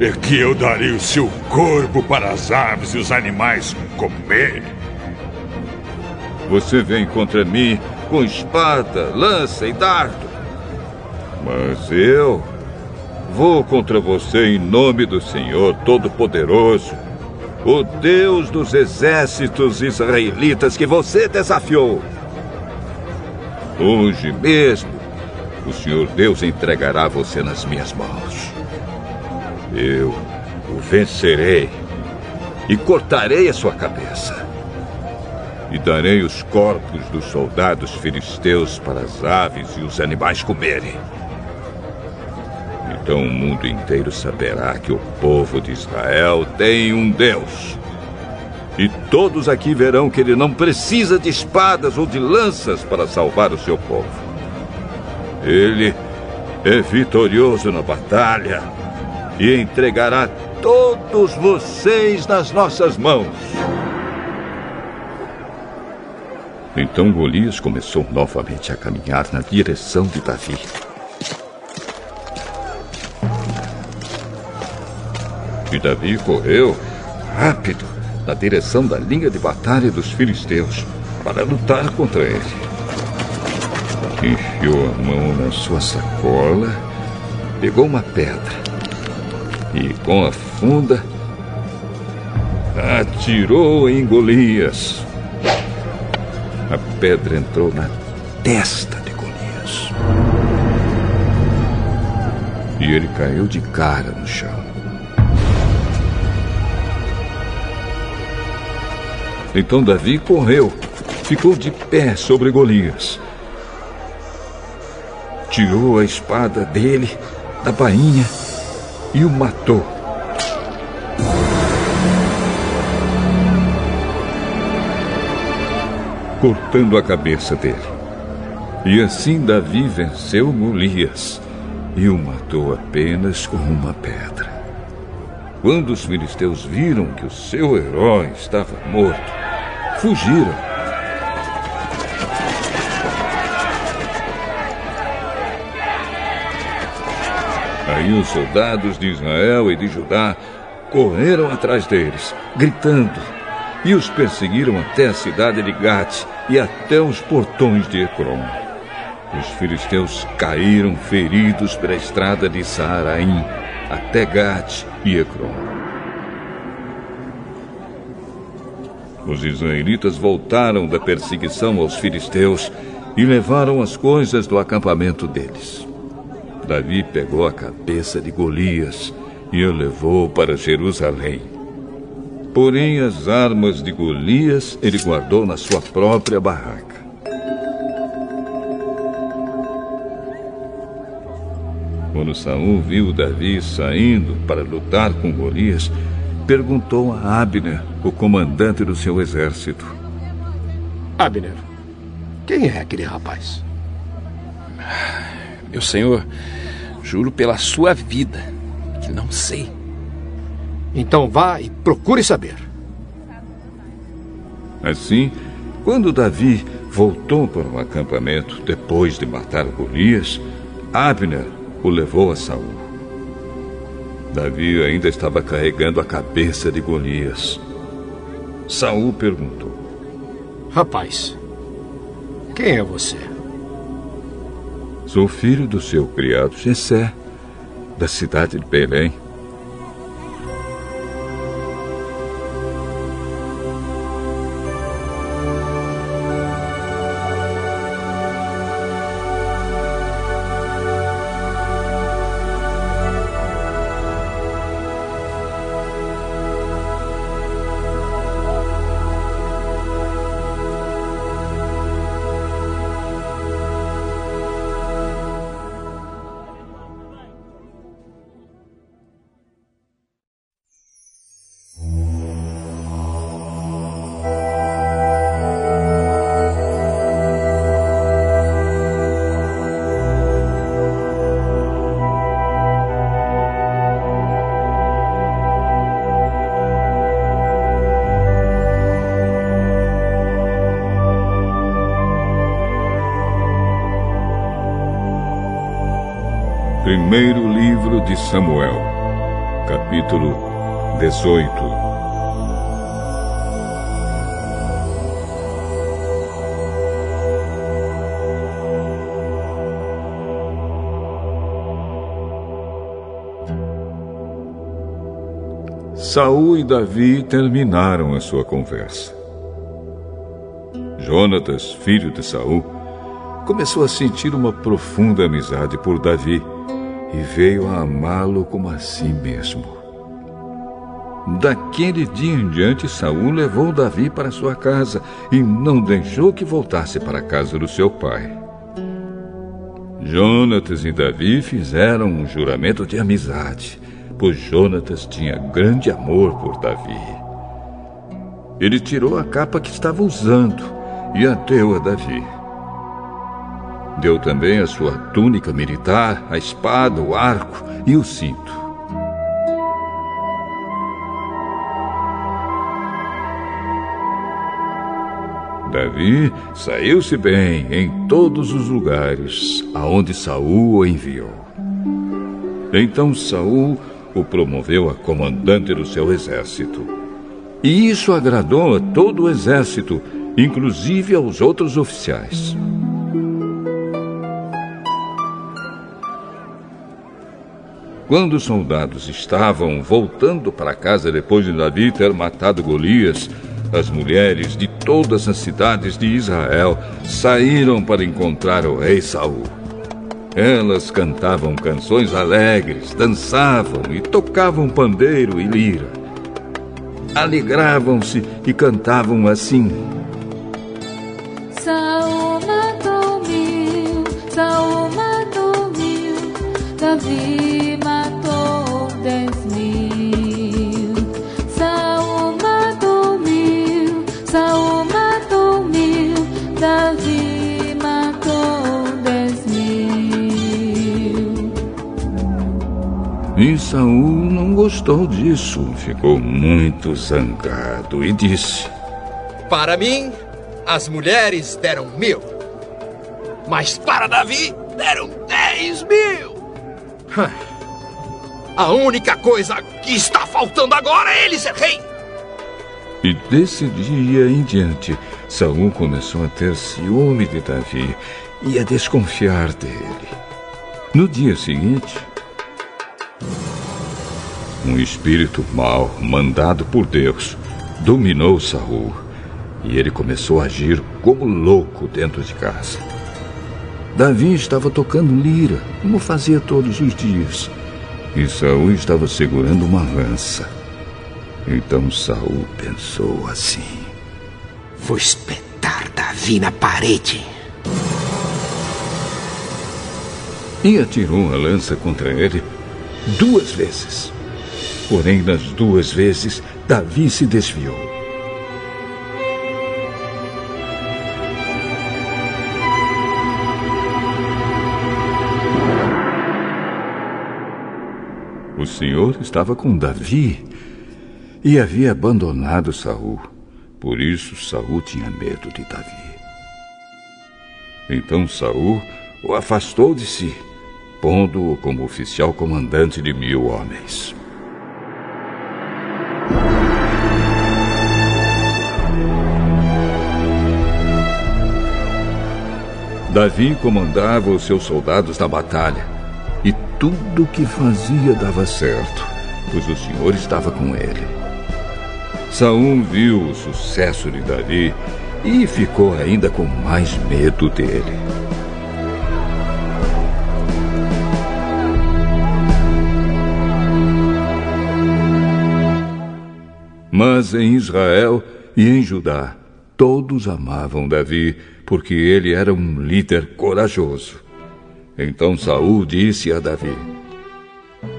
É que eu darei o seu corpo para as aves e os animais comerem. Você vem contra mim com espada, lança e dardo. Mas eu vou contra você em nome do Senhor Todo-Poderoso, o Deus dos exércitos israelitas que você desafiou. Hoje mesmo, o Senhor Deus entregará você nas minhas mãos. Eu o vencerei e cortarei a sua cabeça. E darei os corpos dos soldados filisteus para as aves e os animais comerem. Então o mundo inteiro saberá que o povo de Israel tem um Deus. E todos aqui verão que ele não precisa de espadas ou de lanças para salvar o seu povo. Ele é vitorioso na batalha e entregará todos vocês nas nossas mãos. Então Golias começou novamente a caminhar na direção de Davi. E Davi correu rápido na direção da linha de batalha dos filisteus para lutar contra ele. Enfiou a mão na sua sacola, pegou uma pedra e, com a funda, atirou em Golias. A pedra entrou na testa de Golias. E ele caiu de cara no chão. Então Davi correu, ficou de pé sobre Golias. Tirou a espada dele da bainha e o matou. Cortando a cabeça dele. E assim Davi venceu Golias e o matou apenas com uma pedra. Quando os filisteus viram que o seu herói estava morto, fugiram Aí os soldados de Israel e de Judá correram atrás deles, gritando, e os perseguiram até a cidade de Gate e até os portões de Ecrom. Os filisteus caíram feridos pela estrada de Saaraim até Gate e Ecrom. Os israelitas voltaram da perseguição aos filisteus e levaram as coisas do acampamento deles. Davi pegou a cabeça de Golias e a levou para Jerusalém. Porém, as armas de Golias ele guardou na sua própria barraca. Quando Saul viu Davi saindo para lutar com Golias, perguntou a Abner, o comandante do seu exército: Abner, quem é aquele rapaz? Meu senhor, Juro pela sua vida que não sei. Então vá e procure saber. Assim, quando Davi voltou para o acampamento depois de matar Golias, Abner o levou a Saul. Davi ainda estava carregando a cabeça de Golias. Saul perguntou: Rapaz, quem é você? Sou filho do seu criado Jessé, da cidade de Belém. Livro de Samuel, capítulo 18. Saul e Davi terminaram a sua conversa. Jonatas, filho de Saul, começou a sentir uma profunda amizade por Davi e veio a amá-lo como a si mesmo. Daquele dia em diante, Saul levou Davi para sua casa e não deixou que voltasse para a casa do seu pai. Jonatas e Davi fizeram um juramento de amizade, pois Jonatas tinha grande amor por Davi. Ele tirou a capa que estava usando e a deu a Davi. Deu também a sua túnica militar, a espada, o arco e o cinto. Davi saiu-se bem em todos os lugares aonde Saul o enviou. Então Saul o promoveu a comandante do seu exército. E isso agradou a todo o exército, inclusive aos outros oficiais. Quando os soldados estavam voltando para casa depois de Davi ter matado Golias, as mulheres de todas as cidades de Israel saíram para encontrar o rei Saul. Elas cantavam canções alegres, dançavam e tocavam pandeiro e lira. Alegravam-se e cantavam assim: Saul matou mil, Saul matou mil, Davi Saul não gostou disso, ficou muito zangado e disse: Para mim, as mulheres deram mil. Mas para Davi, deram dez mil. A única coisa que está faltando agora é ele ser rei. E desse dia em diante, Saul começou a ter ciúme de Davi e a desconfiar dele. No dia seguinte, um espírito mau, mandado por Deus, dominou Saul e ele começou a agir como louco dentro de casa. Davi estava tocando lira, como fazia todos os dias, e Saul estava segurando uma lança. Então Saul pensou assim: Vou espetar Davi na parede. E atirou a lança contra ele duas vezes. Porém, nas duas vezes, Davi se desviou. O Senhor estava com Davi e havia abandonado Saul. Por isso Saul tinha medo de Davi. Então Saul o afastou de si, pondo-o como oficial comandante de mil homens. Davi comandava os seus soldados na batalha, e tudo o que fazia dava certo, pois o Senhor estava com ele. Saul viu o sucesso de Davi e ficou ainda com mais medo dele. Mas em Israel e em Judá, todos amavam Davi, porque ele era um líder corajoso. Então Saul disse a Davi: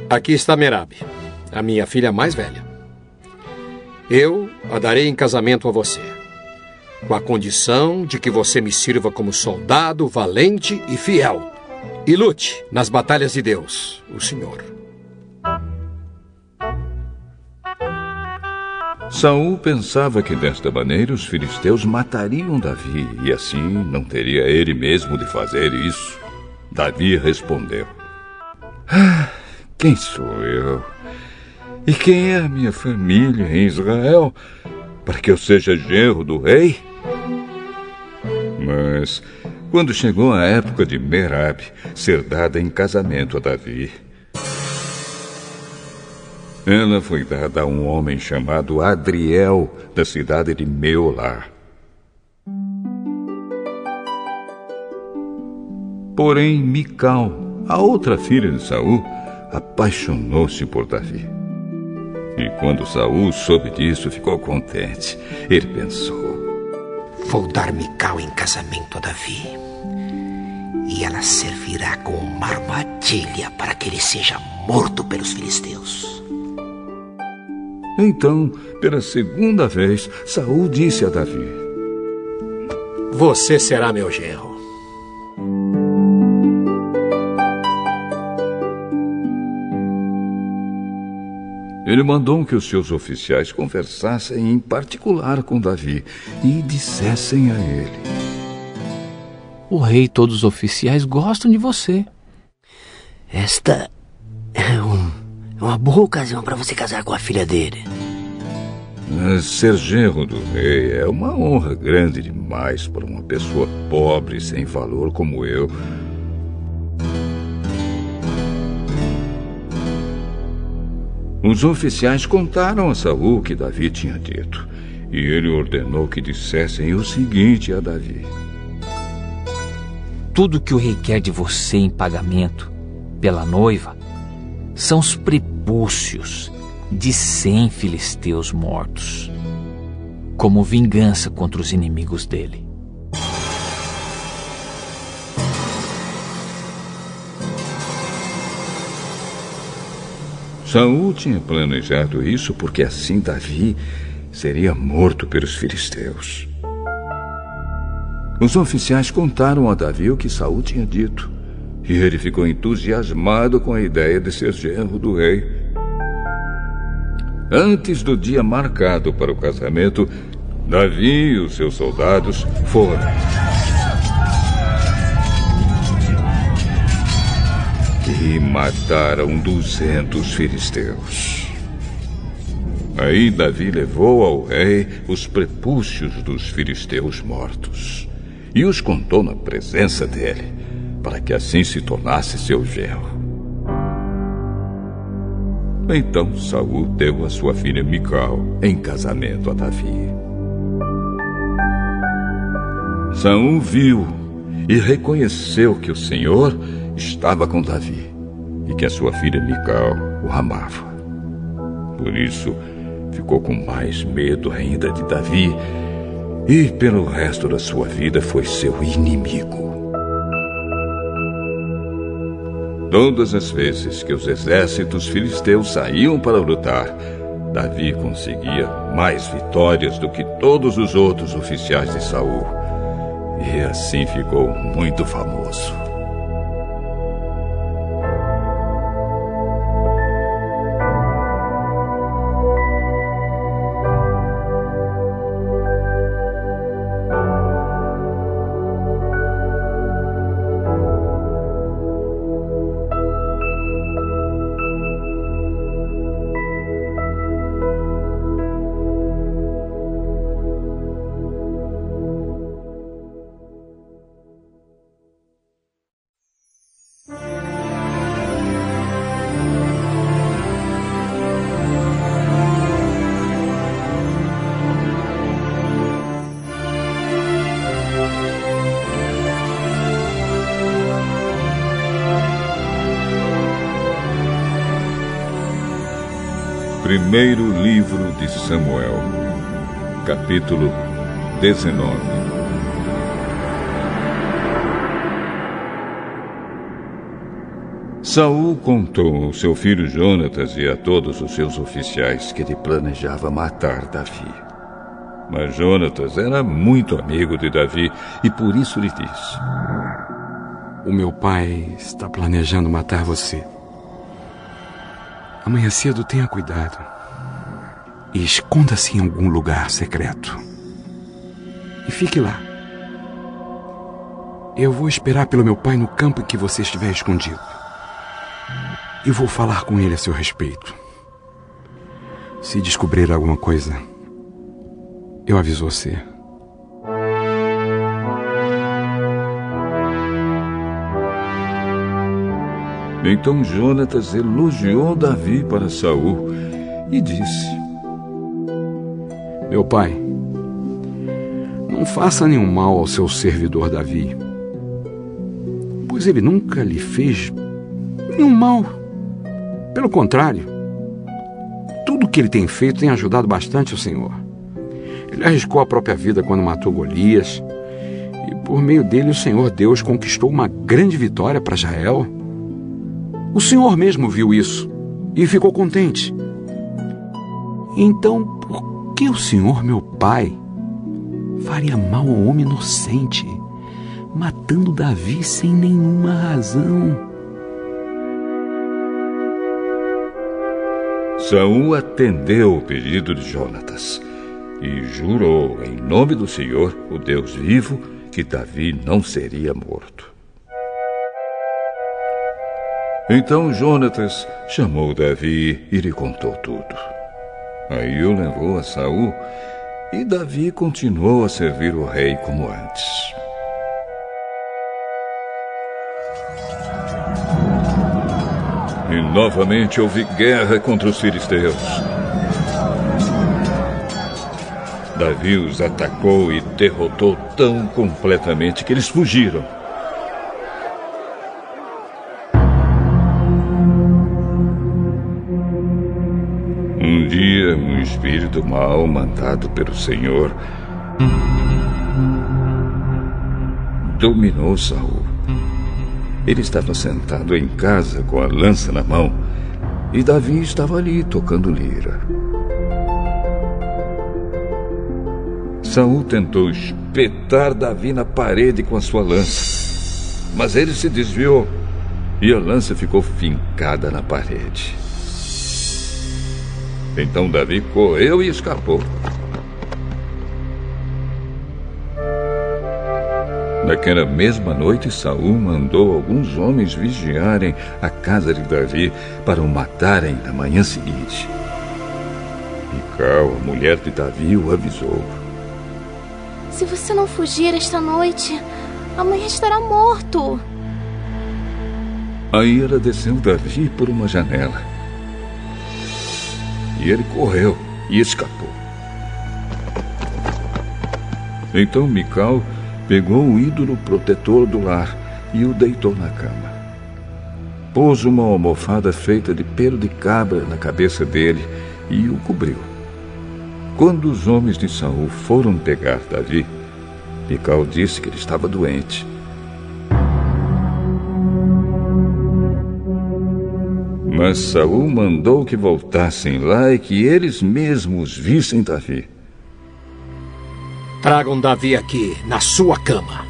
Aqui está Merab, a minha filha mais velha. Eu a darei em casamento a você, com a condição de que você me sirva como soldado valente e fiel, e lute nas batalhas de Deus, o Senhor. Saul pensava que desta maneira os filisteus matariam Davi e assim não teria ele mesmo de fazer isso. Davi respondeu: Ah, quem sou eu? E quem é a minha família em Israel para que eu seja genro do rei? Mas quando chegou a época de Merab ser dada em casamento a Davi, ela foi dada a um homem chamado Adriel, da cidade de Meolá. Porém, Mical, a outra filha de Saul, apaixonou-se por Davi. E quando Saul soube disso, ficou contente. Ele pensou: Vou dar Mical em casamento a Davi. E ela servirá como uma armadilha para que ele seja morto pelos filisteus. Então, pela segunda vez, Saul disse a Davi: Você será meu genro. Ele mandou que os seus oficiais conversassem em particular com Davi e dissessem a ele: O rei e todos os oficiais gostam de você. Esta uma boa ocasião para você casar com a filha dele. Ser genro do rei é uma honra grande demais para uma pessoa pobre e sem valor como eu. Os oficiais contaram a Saul o que Davi tinha dito, e ele ordenou que dissessem o seguinte a Davi: Tudo que o rei quer de você em pagamento pela noiva são os prepúcios de cem filisteus mortos, como vingança contra os inimigos dele. Saul tinha planejado isso porque assim Davi seria morto pelos filisteus. Os oficiais contaram a Davi o que Saul tinha dito, e ele ficou entusiasmado com a ideia de ser genro do rei. Antes do dia marcado para o casamento, Davi e os seus soldados foram. E mataram duzentos filisteus. Aí Davi levou ao rei os prepúcios dos filisteus mortos e os contou na presença dele, para que assim se tornasse seu genro. Então Saul deu a sua filha Mical em casamento a Davi. Saul viu e reconheceu que o Senhor estava com Davi e que a sua filha Mical o amava. Por isso, ficou com mais medo ainda de Davi e, pelo resto da sua vida, foi seu inimigo. Todas as vezes que os exércitos filisteus saíam para lutar, Davi conseguia mais vitórias do que todos os outros oficiais de Saul. E assim ficou muito famoso. Primeiro livro de Samuel, capítulo 19. Saul contou ao seu filho Jonatas e a todos os seus oficiais que ele planejava matar Davi. Mas Jonatas era muito amigo de Davi e por isso lhe disse: O meu pai está planejando matar você. Amanhã cedo tenha cuidado. E esconda-se em algum lugar secreto. E fique lá. Eu vou esperar pelo meu pai no campo em que você estiver escondido. e vou falar com ele a seu respeito. Se descobrir alguma coisa, eu aviso você. Então Jonatas elogiou Davi para Saul e disse: Meu pai, não faça nenhum mal ao seu servidor Davi, pois ele nunca lhe fez nenhum mal. Pelo contrário, tudo que ele tem feito tem ajudado bastante o Senhor. Ele arriscou a própria vida quando matou Golias, e por meio dele o Senhor Deus conquistou uma grande vitória para Israel. O Senhor mesmo viu isso e ficou contente. Então, por que o Senhor, meu pai, faria mal ao homem inocente, matando Davi sem nenhuma razão? Saul atendeu o pedido de Jonatas e jurou em nome do Senhor, o Deus vivo, que Davi não seria morto. Então Jonatas chamou Davi e lhe contou tudo. Aí o levou a Saul e Davi continuou a servir o rei como antes. E novamente houve guerra contra os filisteus. Davi os atacou e derrotou tão completamente que eles fugiram. Espírito mau mandado pelo Senhor dominou Saul. Ele estava sentado em casa com a lança na mão e Davi estava ali tocando lira. Saul tentou espetar Davi na parede com a sua lança, mas ele se desviou e a lança ficou fincada na parede. Então Davi correu e escapou. Naquela mesma noite, Saul mandou alguns homens vigiarem a casa de Davi para o matarem na manhã seguinte. Mical, a mulher de Davi, o avisou. Se você não fugir esta noite, amanhã estará morto. Aí ela desceu Davi por uma janela. E ele correu e escapou. Então Mical pegou o ídolo protetor do lar e o deitou na cama. Pôs uma almofada feita de pelo de cabra na cabeça dele e o cobriu. Quando os homens de Saul foram pegar Davi, Mical disse que ele estava doente. Mas Saul mandou que voltassem lá e que eles mesmos vissem Davi. Tragam Davi aqui, na sua cama,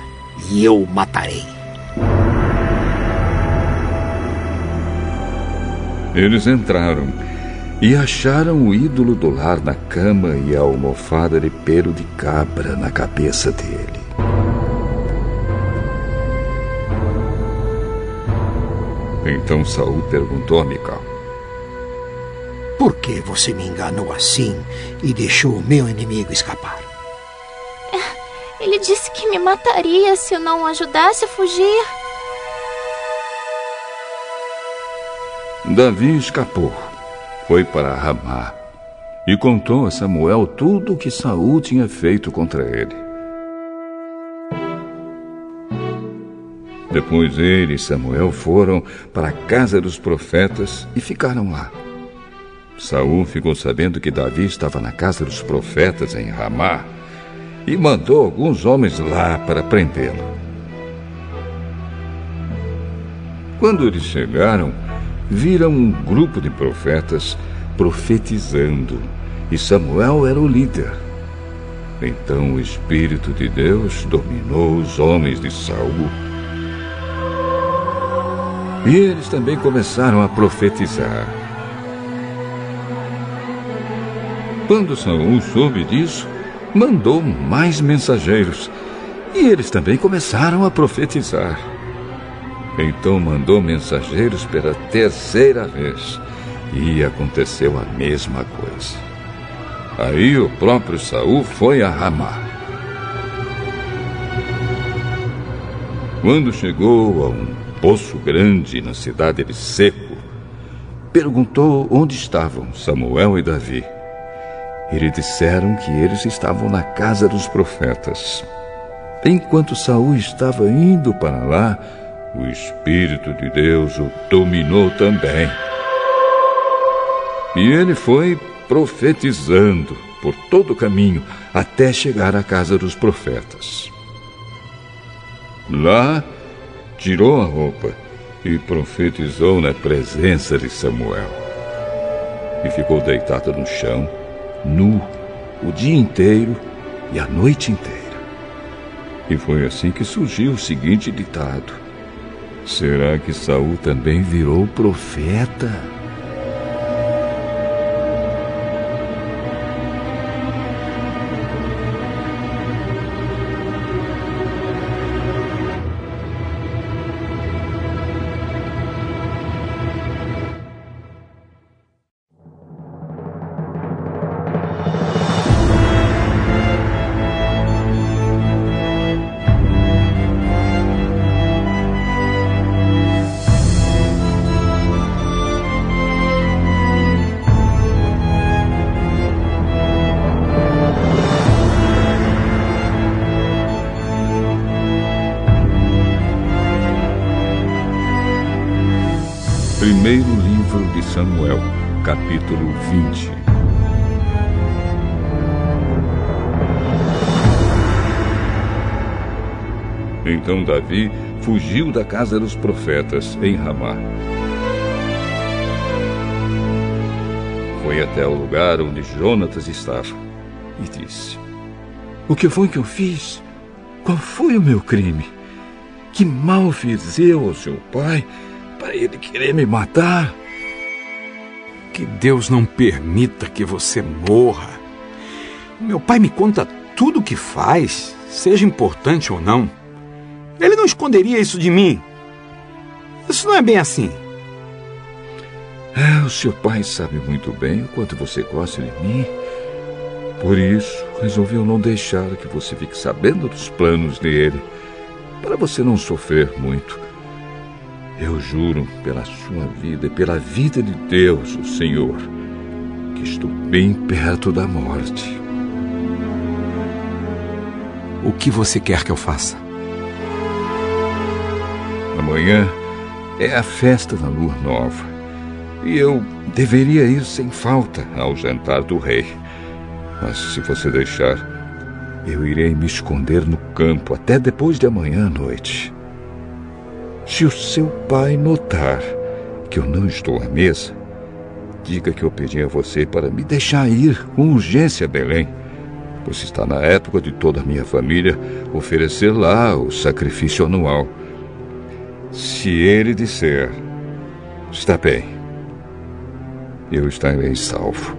e eu o matarei. Eles entraram e acharam o ídolo do lar na cama e a almofada de pelo de cabra na cabeça dele. Então Saul perguntou a Mical: Por que você me enganou assim e deixou o meu inimigo escapar? *laughs* Ele disse que me mataria se eu não o ajudasse a fugir. Davi escapou, foi para Ramá e contou a Samuel tudo o que Saul tinha feito contra ele. Depois ele e Samuel foram para a casa dos profetas e ficaram lá. Saul ficou sabendo que Davi estava na casa dos profetas em Ramá e mandou alguns homens lá para prendê-lo. Quando eles chegaram, viram um grupo de profetas profetizando, e Samuel era o líder. Então o Espírito de Deus dominou os homens de Saul. E eles também começaram a profetizar. Quando Saul soube disso, mandou mais mensageiros. E eles também começaram a profetizar. Então mandou mensageiros pela terceira vez. E aconteceu a mesma coisa. Aí o próprio Saul foi a Ramá. Quando chegou a um poço grande na cidade de Seco, perguntou onde estavam Samuel e Davi. E lhe disseram que eles estavam na casa dos profetas. Enquanto Saul estava indo para lá, o Espírito de Deus o dominou também. E ele foi profetizando por todo o caminho até chegar à casa dos profetas. Lá, tirou a roupa e profetizou na presença de Samuel. E ficou deitado no chão, nu, o dia inteiro e a noite inteira. E foi assim que surgiu o seguinte ditado: Será que Saul também virou profeta? Primeiro livro de Samuel, capítulo 20. Então Davi fugiu da casa dos profetas em Ramá. Foi até o lugar onde Jonatas estava e disse: O que foi que eu fiz? Qual foi o meu crime? Que mal fiz eu ao seu pai para ele querer me matar? Que Deus não permita que você morra. Meu pai me conta tudo o que faz, seja importante ou não. Ele não esconderia isso de mim. Isso não é bem assim. É, o seu pai sabe muito bem o quanto você gosta de mim. Por isso, resolveu não deixar que você fique sabendo dos planos dele, para você não sofrer muito. Eu juro pela sua vida e pela vida de Deus, o Senhor, que estou bem perto da morte. O que você quer que eu faça? Amanhã é a festa da lua nova. E eu deveria ir sem falta ao jantar do rei. Mas se você deixar, eu irei me esconder no campo até depois de amanhã à noite. Se o seu pai notar que eu não estou à mesa, diga que eu pedi a você para me deixar ir com urgência a Belém, pois está na época de toda a minha família oferecer lá o sacrifício anual. Se ele disser, está bem, eu estarei salvo.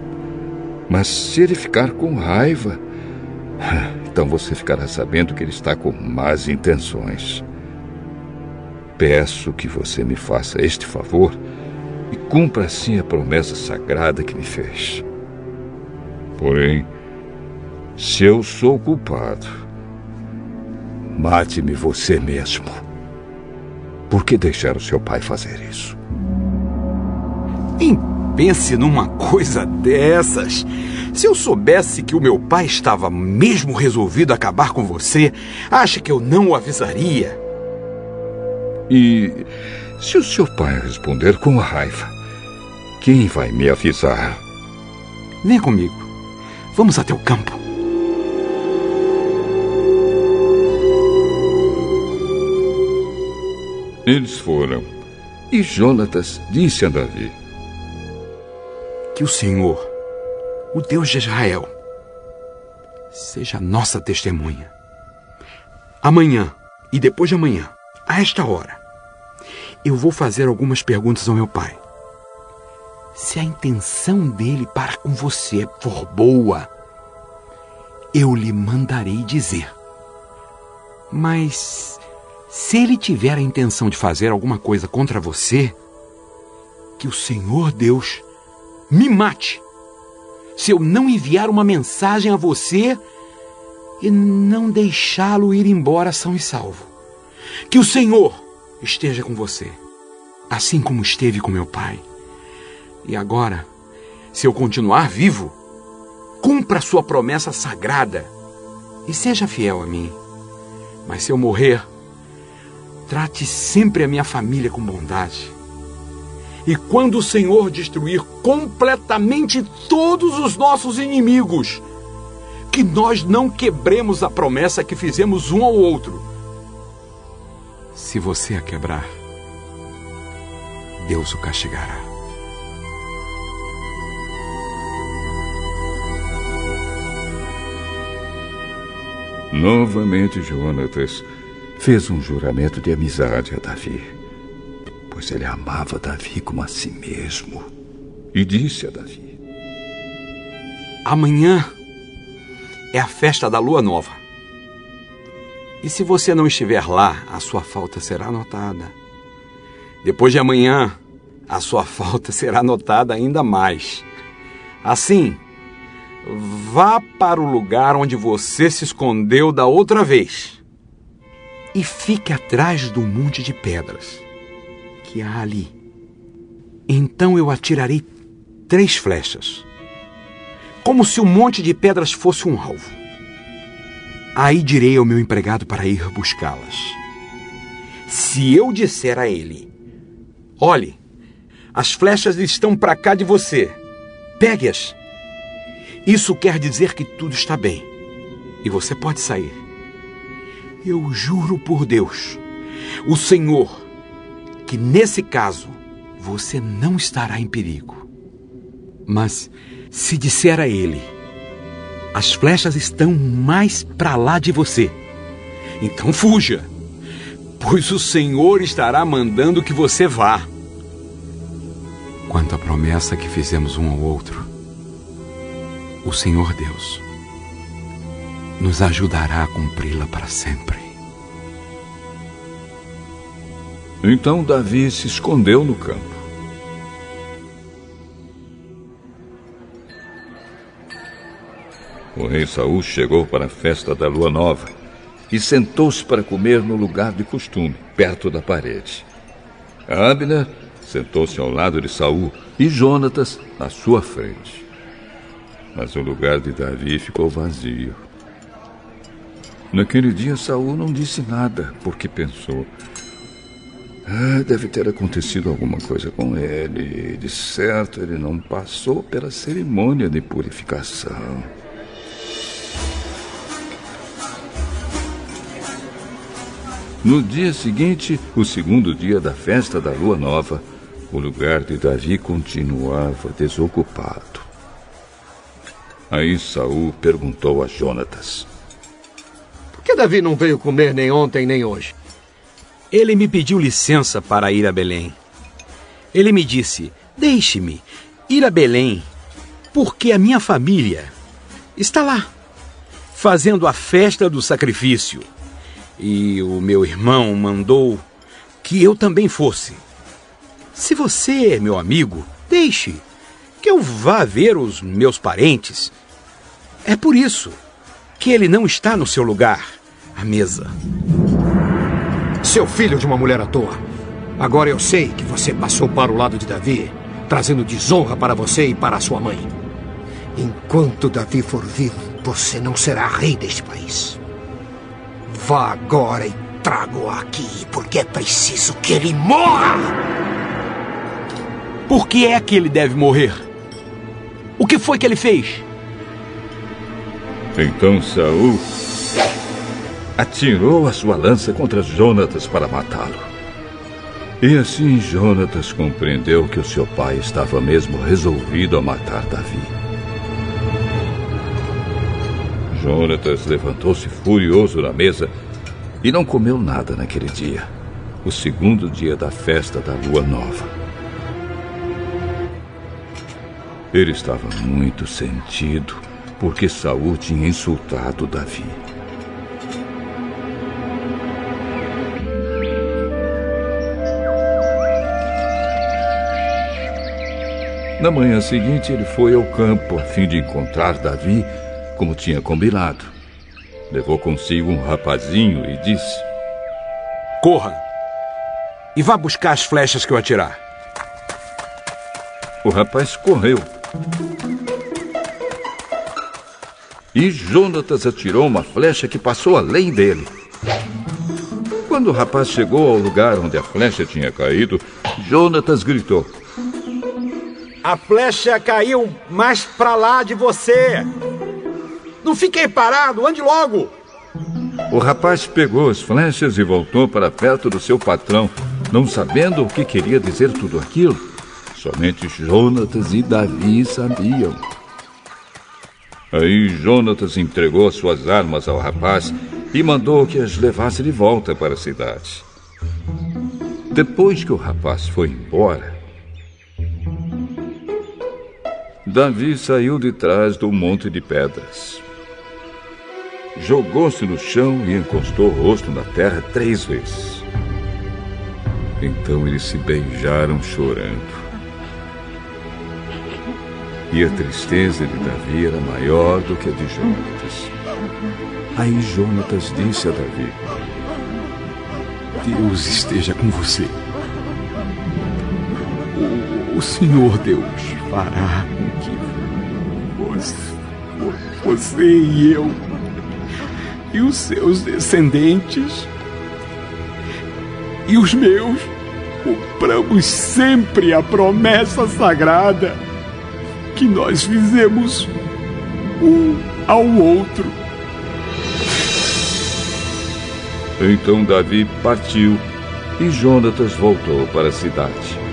Mas se ele ficar com raiva, *laughs* então você ficará sabendo que ele está com más intenções. Peço que você me faça este favor e cumpra assim a promessa sagrada que me fez. Porém, se eu sou culpado, mate-me você mesmo. Por que deixar o seu pai fazer isso? Nem pense numa coisa dessas. Se eu soubesse que o meu pai estava mesmo resolvido a acabar com você, acha que eu não o avisaria? E se o seu pai responder com raiva, quem vai me avisar? Venha comigo. Vamos até o campo. Eles foram. E Jonatas disse a Davi: Que o Senhor, o Deus de Israel, seja nossa testemunha. Amanhã e depois de amanhã, a esta hora, eu vou fazer algumas perguntas ao meu pai. Se a intenção dele para com você for boa, eu lhe mandarei dizer. Mas Se ele tiver a intenção de fazer alguma coisa contra você, que o Senhor Deus me mate. Se eu não enviar uma mensagem a você e não deixá-lo ir embora são e salvo. Que o Senhor esteja com você, assim como esteve com meu pai. E agora, se eu continuar vivo, cumpra sua promessa sagrada e seja fiel a mim. Mas se eu morrer, trate sempre a minha família com bondade. E quando o Senhor destruir completamente todos os nossos inimigos, que nós não quebremos a promessa que fizemos um ao outro. Se você a quebrar, Deus o castigará. Novamente, Jonatas fez um juramento de amizade a Davi, pois ele amava Davi como a si mesmo. E disse a Davi: Amanhã é a festa da lua nova. E se você não estiver lá, a sua falta será notada. Depois de amanhã, a sua *laughs* falta será notada ainda mais. Assim, vá para o lugar onde você se escondeu da outra vez e fique atrás do monte de pedras que há ali. Então eu atirarei três flechas, como se o monte de pedras fosse um alvo. Aí direi ao meu empregado para ir buscá-las. Se eu disser a ele: Olhe, as flechas estão para cá de você, pegue-as. Isso quer dizer que tudo está bem e você pode sair. Eu juro por Deus, o Senhor, que nesse caso você não estará em perigo. Mas se disser a ele: as flechas estão mais para lá de você. Então fuja, pois o Senhor estará mandando que você vá. Quanto à promessa que fizemos um ao outro, o Senhor Deus nos ajudará a cumpri-la para sempre. Então Davi se escondeu no campo. O rei Saul chegou para a festa da lua nova e sentou-se para comer no lugar de costume, perto da parede. Abner sentou-se ao lado de Saul e Jonatas à sua frente. Mas o lugar de Davi ficou vazio. Naquele dia Saul não disse nada, porque pensou: ah, deve ter acontecido alguma coisa com ele. De certo, ele não passou pela cerimônia de purificação. No dia seguinte, o segundo dia da festa da lua nova, o lugar de Davi continuava desocupado. Aí Saul perguntou a Jonatas: Por que Davi não veio comer nem ontem nem hoje? Ele me pediu licença para ir a Belém. Ele me disse: Deixe-me ir a Belém, porque a minha família está lá, fazendo a festa do sacrifício. E o meu irmão mandou que eu também fosse. Se você meu amigo, deixe que eu vá ver os meus parentes. É por isso que ele não está no seu lugar, à mesa. Seu filho de uma mulher à toa. Agora eu sei que você passou para o lado de Davi, trazendo desonra para você e para sua mãe. Enquanto Davi for vivo, você não será rei deste país. Vá agora e traga-o aqui, porque é preciso que ele morra! Por que é que ele deve morrer? O que foi que ele fez? Então Saul atirou a sua lança contra Jonatas para matá-lo. E assim Jonatas compreendeu que o seu pai estava mesmo resolvido a matar Davi. Jonatas levantou-se furioso na mesa e não comeu nada naquele dia. O segundo dia da festa da lua nova. Ele estava muito sentido porque Saul tinha insultado Davi. Na manhã seguinte, ele foi ao campo a fim de encontrar Davi como tinha combinado. Levou consigo um rapazinho e disse: Corra e vá buscar as flechas que eu atirar. O rapaz correu. E Jonatas atirou uma flecha que passou além dele. Quando o rapaz chegou ao lugar onde a flecha tinha caído, Jonatas gritou: A flecha caiu mais pra lá de você. Não fiquei parado, ande logo. O rapaz pegou as flechas e voltou para perto do seu patrão, não sabendo o que queria dizer tudo aquilo. Somente Jonatas e Davi sabiam. Aí Jonatas entregou suas armas ao rapaz e mandou que as levasse de volta para a cidade. Depois que o rapaz foi embora, Davi saiu de trás do monte de pedras. Jogou-se no chão e encostou o rosto na terra três vezes. Então eles se beijaram chorando. E a tristeza de Davi era maior do que a de Jonatas. Aí Jonatas disse a Davi: Deus esteja com você. O, o Senhor Deus fará com que você, você e eu e os seus descendentes e os meus cumpramos sempre a promessa sagrada que nós fizemos um ao outro. Então Davi partiu e Jonatas voltou para a cidade.